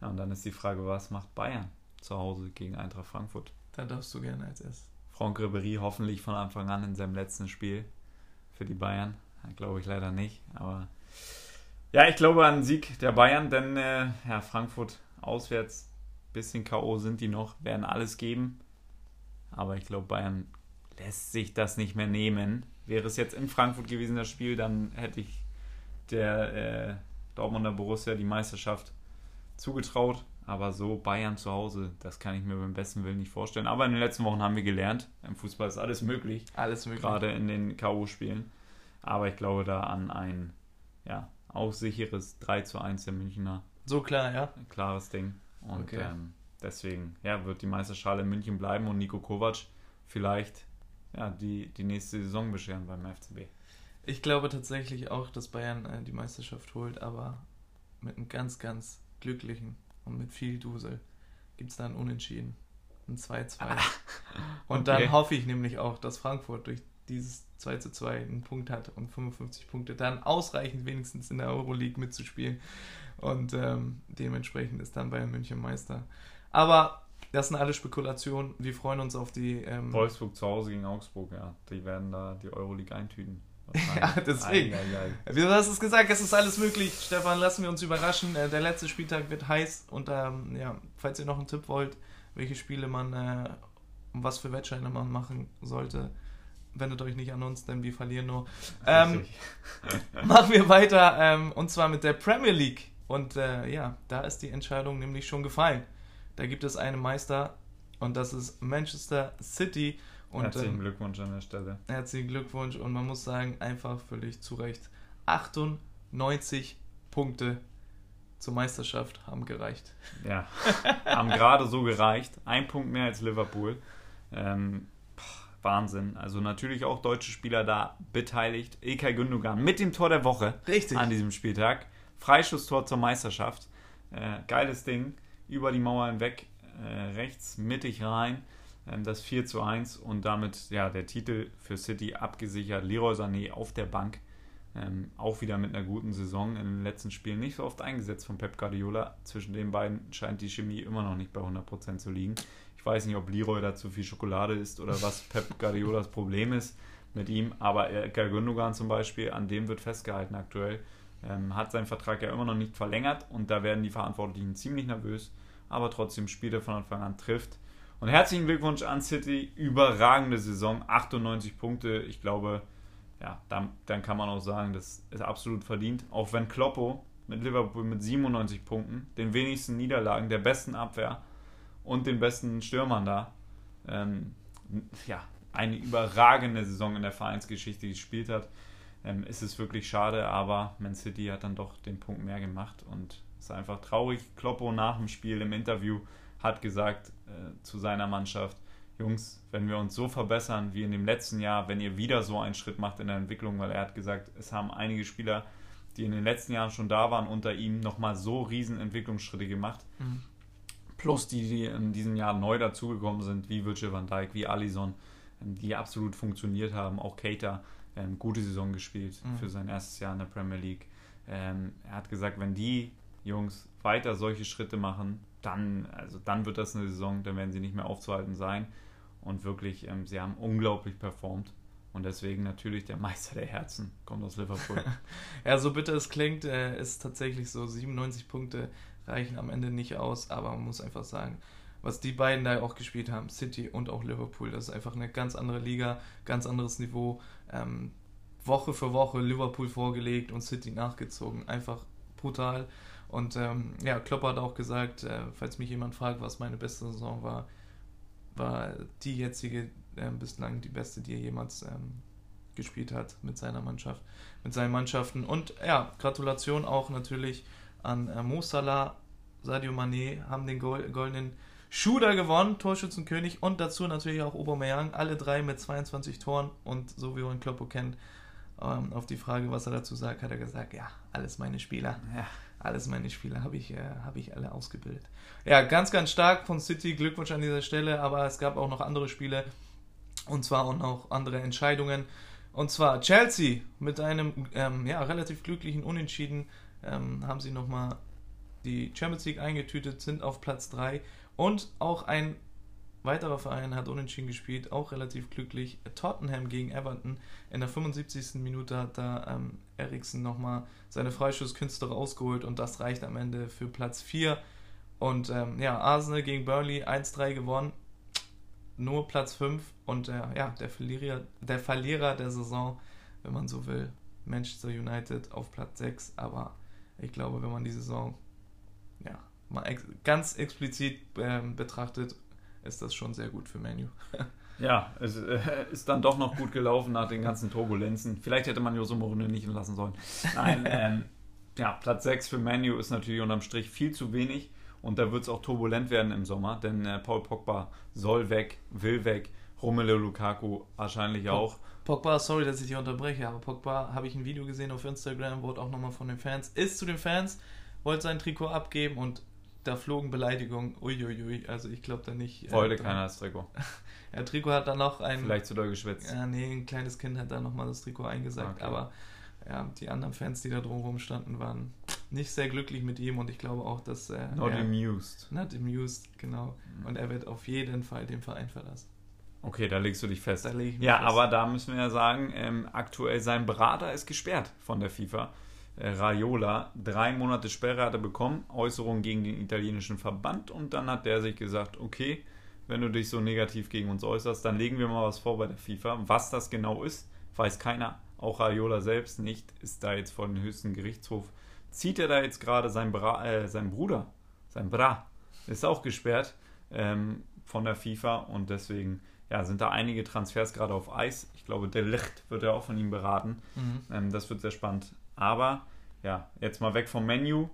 Ja, und dann ist die Frage, was macht Bayern zu Hause gegen Eintracht Frankfurt? Da darfst du gerne als erstes. Franck Ribéry hoffentlich von Anfang an in seinem letzten Spiel für die Bayern. Glaube ich leider nicht, aber ja, ich glaube an Sieg der Bayern, denn äh, ja, Frankfurt auswärts, bisschen K.O. sind die noch, werden alles geben. Aber ich glaube, Bayern lässt sich das nicht mehr nehmen. Wäre es jetzt in Frankfurt gewesen, das Spiel, dann hätte ich der äh, Dortmunder Borussia die Meisterschaft zugetraut. Aber so Bayern zu Hause, das kann ich mir beim besten Willen nicht vorstellen. Aber in den letzten Wochen haben wir gelernt, im Fußball ist alles möglich. Alles möglich. Gerade in den K.O.-Spielen. Aber ich glaube da an ein ja, auch sicheres 3 zu 1 der Münchner. So klar, ja. Ein klares Ding. Und Okay. ähm, deswegen ja, wird die Meisterschale in München bleiben und Nico Kovac vielleicht ja, die, die nächste Saison bescheren beim FCB. Ich glaube tatsächlich auch, dass Bayern äh, die Meisterschaft holt, aber mit einem ganz, ganz glücklichen und mit viel Dusel gibt es da ein Unentschieden. Ein 2-2. Und okay. dann hoffe ich nämlich auch, dass Frankfurt durch dieses 2 zu 2 einen Punkt hat und 55 Punkte, dann ausreichend wenigstens in der Euroleague mitzuspielen. Und ähm, dementsprechend ist dann Bayern München Meister. Aber das sind alle Spekulationen. Wir freuen uns auf die. Ähm, Wolfsburg zu Hause gegen Augsburg, ja. Die werden da die Euroleague eintüten. Ja, deswegen. Ei, ei, ei. Wie du hast es gesagt, es ist alles möglich. Stefan, lassen wir uns überraschen. Äh, Der letzte Spieltag wird heiß und ähm, ja, falls ihr noch einen Tipp wollt, welche Spiele man äh, und was für Wettscheine man machen sollte, wendet euch nicht an uns, denn wir verlieren nur. Ähm, machen wir weiter ähm, und zwar mit der Premier League. Und äh, ja, da ist die Entscheidung nämlich schon gefallen. Da gibt es einen Meister und das ist Manchester City. Und Herzlichen ähm, Glückwunsch an der Stelle. Herzlichen Glückwunsch und man muss sagen, einfach völlig zu Recht. 98 Punkte zur Meisterschaft haben gereicht. Ja, haben gerade so gereicht. Ein Punkt mehr als Liverpool. Ähm, Wahnsinn. Also natürlich auch deutsche Spieler da beteiligt. Ilkay Gündogan mit dem Tor der Woche Richtig. an diesem Spieltag. Freischusstor zur Meisterschaft. Äh, geiles Ding. Über die Mauer hinweg. Äh, rechts mittig rein. Ähm, das 4 zu 1 und damit ja der Titel für City abgesichert. Leroy Sané auf der Bank. Ähm, auch wieder mit einer guten Saison in den letzten Spielen nicht so oft eingesetzt von Pep Guardiola. Zwischen den beiden scheint die Chemie immer noch nicht bei 100% zu liegen. Ich weiß nicht, ob Leroy da zu viel Schokolade isst oder was Pep Guardiolas Problem ist mit ihm, aber Ilkay Gündogan zum Beispiel, an dem wird festgehalten aktuell, ähm, hat seinen Vertrag ja immer noch nicht verlängert und da werden die Verantwortlichen ziemlich nervös, aber trotzdem spielt er von Anfang an, trifft. Und herzlichen Glückwunsch an City, überragende Saison, 98 Punkte, ich glaube, ja, dann, dann kann man auch sagen, das ist absolut verdient. Auch wenn Kloppo mit Liverpool mit 97 Punkten, den wenigsten Niederlagen, der besten Abwehr und den besten Stürmern da, ähm, ja, eine überragende Saison in der Vereinsgeschichte gespielt hat, ähm, ist es wirklich schade, aber Man City hat dann doch den Punkt mehr gemacht und ist einfach traurig. Kloppo nach dem Spiel im Interview hat gesagt äh, zu seiner Mannschaft, Jungs, wenn wir uns so verbessern wie in dem letzten Jahr, wenn ihr wieder so einen Schritt macht in der Entwicklung, weil er hat gesagt, es haben einige Spieler, die in den letzten Jahren schon da waren, unter ihm nochmal so riesen Entwicklungsschritte gemacht. Mhm. Plus die, die in diesem Jahr neu dazugekommen sind, wie Virgil van Dijk, wie Alisson, ähm, die absolut funktioniert haben. Auch Keita, ähm, gute Saison gespielt Mhm. für sein erstes Jahr in der Premier League. Ähm, er hat gesagt, wenn die Jungs weiter solche Schritte machen, dann, also dann wird das eine Saison, dann werden sie nicht mehr aufzuhalten sein. Und wirklich, ähm, sie haben unglaublich performt. Und deswegen natürlich der Meister der Herzen kommt aus Liverpool. Ja, so bitter es klingt, äh, ist tatsächlich so. 97 Punkte reichen am Ende nicht aus, aber man muss einfach sagen, was die beiden da auch gespielt haben, City und auch Liverpool, das ist einfach eine ganz andere Liga, ganz anderes Niveau. Ähm, Woche für Woche Liverpool vorgelegt und City nachgezogen. Einfach brutal. Und ähm, ja, Klopp hat auch gesagt, äh, falls mich jemand fragt, was meine beste Saison war, war die jetzige äh, bislang die beste, die er jemals ähm, gespielt hat mit seiner Mannschaft, mit seinen Mannschaften. Und ja, Gratulation auch natürlich an äh, Mo Salah, Sadio Mané haben den goldenen Schuder gewonnen, Torschützenkönig und dazu natürlich auch Aubameyang, alle drei mit 22 Toren und so wie man Kloppo kennt, ähm, auf die Frage, was er dazu sagt, hat er gesagt, ja, alles meine Spieler. Ja. Alles meine Spieler habe ich, äh, hab ich alle ausgebildet. Ja, ganz, ganz stark von City, Glückwunsch an dieser Stelle, aber es gab auch noch andere Spiele und zwar auch noch andere Entscheidungen. Und zwar Chelsea mit einem ähm, ja, relativ glücklichen Unentschieden ähm, haben sie nochmal die Champions League eingetütet, sind auf Platz 3 und auch ein weiterer Verein hat unentschieden gespielt, auch relativ glücklich. Tottenham gegen Everton. In der 75. Minute hat da ähm, Eriksen nochmal seine Freischusskünste rausgeholt und das reicht am Ende für Platz 4. Und ähm, ja, Arsenal gegen Burnley 1-3 gewonnen. Nur Platz 5 und äh, ja, der Verlierer, der Verlierer der Saison, wenn man so will, Manchester United auf Platz 6. Aber ich glaube, wenn man die Saison ja, mal ex ganz explizit ähm, betrachtet, ist das schon sehr gut für Menu. ja, es äh, ist dann doch noch gut gelaufen nach den ganzen Turbulenzen. Vielleicht hätte man Jose Mourinho nicht lassen sollen. Nein, ähm, ja, Platz 6 für Menu ist natürlich unterm Strich viel zu wenig. Und da wird es auch turbulent werden im Sommer, denn äh, Paul Pogba soll weg, will weg. Romelu Lukaku wahrscheinlich auch. Pogba, sorry, dass ich dich unterbreche, aber Pogba habe ich ein Video gesehen auf Instagram, wurde auch nochmal von den Fans, ist zu den Fans, wollte sein Trikot abgeben und da flogen Beleidigungen. Uiuiui, also ich glaube da nicht. Äh, Wollte keiner das Trikot. ja, Trikot hat dann noch ein. Vielleicht zu doll geschwitzt. Ja, nee, ein kleines Kind hat da nochmal das Trikot eingesagt, okay. aber ja, die anderen Fans, die da drumherum standen, waren nicht sehr glücklich mit ihm und ich glaube auch, dass. Äh, not er, amused. Not amused, genau. Mhm. Und er wird auf jeden Fall den Verein verlassen. Okay, da legst du dich fest. ja, fest. aber da müssen wir ja sagen, ähm, aktuell sein Berater ist gesperrt von der FIFA. Äh, Raiola. Drei Monate Sperre hat er bekommen, Äußerungen gegen den italienischen Verband und dann hat der sich gesagt, okay, wenn du dich so negativ gegen uns äußerst, dann legen wir mal was vor bei der FIFA. Was das genau ist, weiß keiner, auch Raiola selbst nicht, ist da jetzt vor den höchsten Gerichtshof. Zieht er da jetzt gerade sein, äh, sein Bruder, sein Bra, ist auch gesperrt ähm, von der FIFA und deswegen ja, sind da einige Transfers gerade auf Eis. Ich glaube, der Licht wird ja auch von ihm beraten. Mhm. Ähm, das wird sehr spannend. Aber ja, jetzt mal weg vom Menü.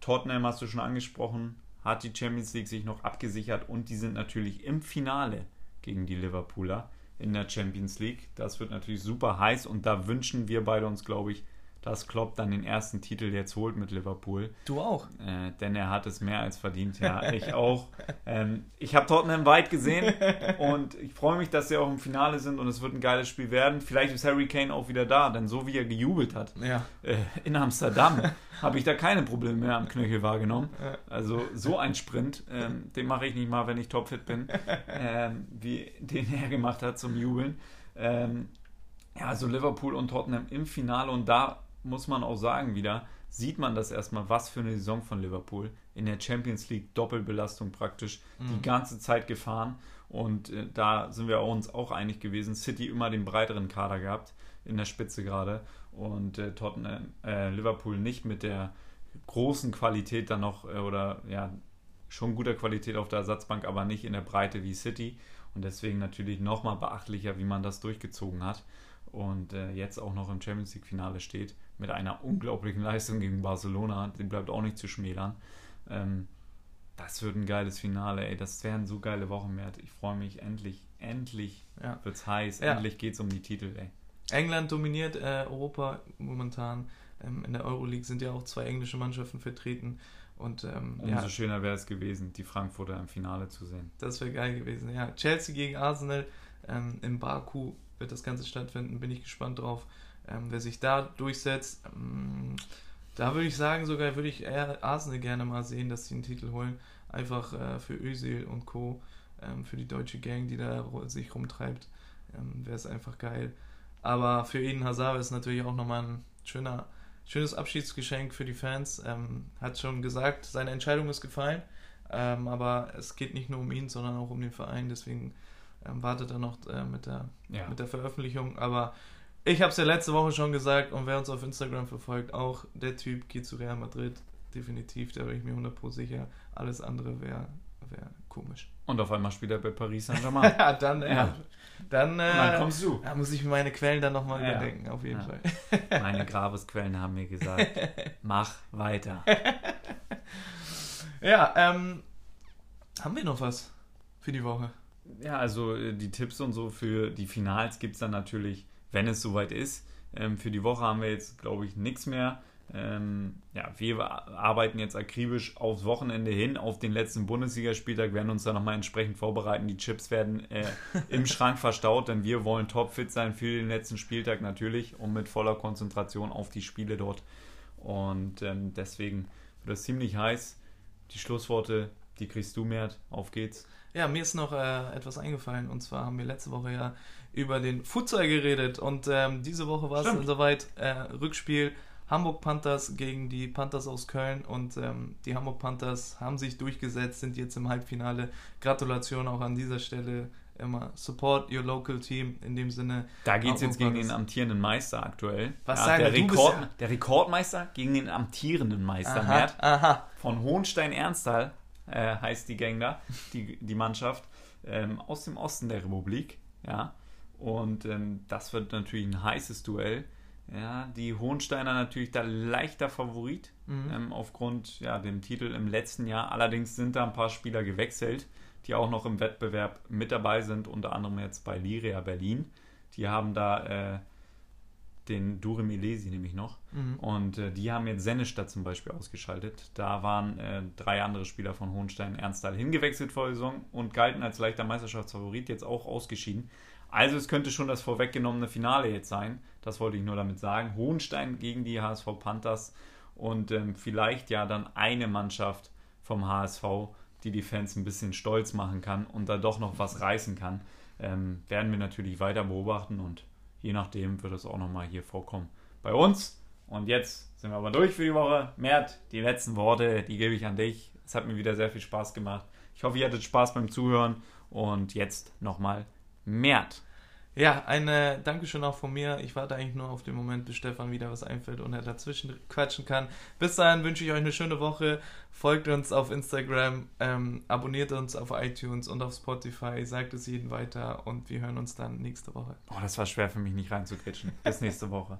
Tottenham hast du schon angesprochen, hat die Champions League sich noch abgesichert und die sind natürlich im Finale gegen die Liverpooler in der Champions League. Das wird natürlich super heiß und da wünschen wir beide uns, glaube ich, dass Klopp dann den ersten Titel jetzt holt mit Liverpool. Du auch. Äh, denn er hat es mehr als verdient. Ja, ich auch. Ähm, ich habe Tottenham weit gesehen und ich freue mich, dass sie auch im Finale sind und es wird ein geiles Spiel werden. Vielleicht ist Harry Kane auch wieder da, denn so wie er gejubelt hat ja. äh, in Amsterdam, habe ich da keine Probleme mehr am Knöchel wahrgenommen. Also so ein Sprint, ähm, den mache ich nicht mal, wenn ich topfit bin, ähm, wie den er gemacht hat zum Jubeln. Ähm, ja, also Liverpool und Tottenham im Finale und da muss man auch sagen wieder, sieht man das erstmal, was für eine Saison von Liverpool. In der Champions League Doppelbelastung praktisch mhm. die ganze Zeit gefahren. Und äh, da sind wir uns auch einig gewesen. City immer den breiteren Kader gehabt, in der Spitze gerade. Und äh, Tottenham, äh, Liverpool nicht mit der großen Qualität dann noch, äh, oder ja, schon guter Qualität auf der Ersatzbank, aber nicht in der Breite wie City. Und deswegen natürlich nochmal beachtlicher, wie man das durchgezogen hat und äh, jetzt auch noch im Champions League Finale steht mit einer unglaublichen Leistung gegen Barcelona, die bleibt auch nicht zu schmälern. Ähm, das wird ein geiles Finale, ey. Das wären so geile Wochen mehr. Ich freue mich endlich, endlich ja. wird's heiß, ja. endlich geht's um die Titel, ey. England dominiert äh, Europa momentan. Ähm, in der Euroleague sind ja auch zwei englische Mannschaften vertreten. Und, ähm, Umso ja, schöner wäre es gewesen, die Frankfurter im Finale zu sehen. Das wäre geil gewesen, ja. Chelsea gegen Arsenal ähm, in Baku wird das Ganze stattfinden. Bin ich gespannt drauf, ähm, wer sich da durchsetzt. Ähm, da würde ich sagen, sogar würde ich eher Arsenal gerne mal sehen, dass sie einen Titel holen. Einfach äh, für Özil und Co., ähm, für die deutsche Gang, die da sich rumtreibt, ähm, wäre es einfach geil. Aber für Eden Hazard ist natürlich auch nochmal ein schöner, schönes Abschiedsgeschenk für die Fans. Ähm, hat schon gesagt, seine Entscheidung ist gefallen. Ähm, aber es geht nicht nur um ihn, sondern auch um den Verein. Deswegen ähm, wartet er noch äh, mit, der, ja. mit der Veröffentlichung. Aber ich habe es ja letzte Woche schon gesagt und wer uns auf Instagram verfolgt, auch der Typ geht zu Real Madrid. Definitiv, da bin ich mir 100% sicher. Alles andere wäre wär komisch. Und auf einmal spielt er bei Paris Saint-Germain. ja, dann, ja. Dann, äh, dann kommst du. Da muss ich mir meine Quellen dann nochmal ja, überdenken, auf jeden ja. Fall. Meine Grabesquellen haben mir gesagt, mach weiter. ja, ähm, haben wir noch was für die Woche? Ja, also äh, die Tipps und so für die Finals gibt es dann natürlich, wenn es soweit ist. Ähm, für die Woche haben wir jetzt, glaube ich, nichts mehr. Ähm, ja, wir arbeiten jetzt akribisch aufs Wochenende hin, auf den letzten Bundesligaspieltag, werden uns da nochmal entsprechend vorbereiten. Die Chips werden äh, im Schrank verstaut, denn wir wollen topfit sein für den letzten Spieltag natürlich und mit voller Konzentration auf die Spiele dort. Und ähm, deswegen wird es ziemlich heiß. Die Schlussworte, die kriegst du, Mert. Auf geht's. Ja, mir ist noch äh, etwas eingefallen und zwar haben wir letzte Woche ja über den Futsal geredet und ähm, diese Woche war es soweit äh, Rückspiel Hamburg Panthers gegen die Panthers aus Köln und ähm, die Hamburg Panthers haben sich durchgesetzt, sind jetzt im Halbfinale. Gratulation auch an dieser Stelle. Immer support your local team in dem Sinne. Da geht es jetzt gegen den amtierenden Meister aktuell. Was ja, sagen der, wir? Rekord, ja der Rekordmeister gegen den amtierenden Meister. Aha, aha. Von Hohenstein-Ernsthal äh, heißt die Gang da, die, die Mannschaft, ähm, aus dem Osten der Republik. Ja. Und ähm, das wird natürlich ein heißes Duell. Ja, die Hohensteiner natürlich da leichter Favorit mhm. ähm, aufgrund ja, dem Titel im letzten Jahr. Allerdings sind da ein paar Spieler gewechselt, die auch noch im Wettbewerb mit dabei sind, unter anderem jetzt bei Liria Berlin. Die haben da äh, den Dure Milesi nämlich noch. Mhm. Und äh, die haben jetzt Sennestadt zum Beispiel ausgeschaltet. Da waren äh, drei andere Spieler von Hohenstein Ernsthal hingewechselt vor der Saison und galten als leichter Meisterschaftsfavorit, jetzt auch ausgeschieden. Also es könnte schon das vorweggenommene Finale jetzt sein. Das wollte ich nur damit sagen. Hohenstein gegen die HSV Panthers und ähm, vielleicht ja dann eine Mannschaft vom HSV, die die Fans ein bisschen stolz machen kann und da doch noch was reißen kann. Ähm, werden wir natürlich weiter beobachten und je nachdem wird es auch nochmal hier vorkommen bei uns. Und jetzt sind wir aber durch für die Woche. Mert, die letzten Worte, die gebe ich an dich. Es hat mir wieder sehr viel Spaß gemacht. Ich hoffe, ihr hattet Spaß beim Zuhören und jetzt nochmal Mert. Ja, eine Dankeschön auch von mir. Ich warte eigentlich nur auf den Moment, bis Stefan wieder was einfällt und er dazwischen quatschen kann. Bis dahin wünsche ich euch eine schöne Woche. Folgt uns auf Instagram, ähm, abonniert uns auf iTunes und auf Spotify, sagt es jedem weiter und wir hören uns dann nächste Woche. Oh, das war schwer für mich nicht reinzukritschen. Bis nächste Woche.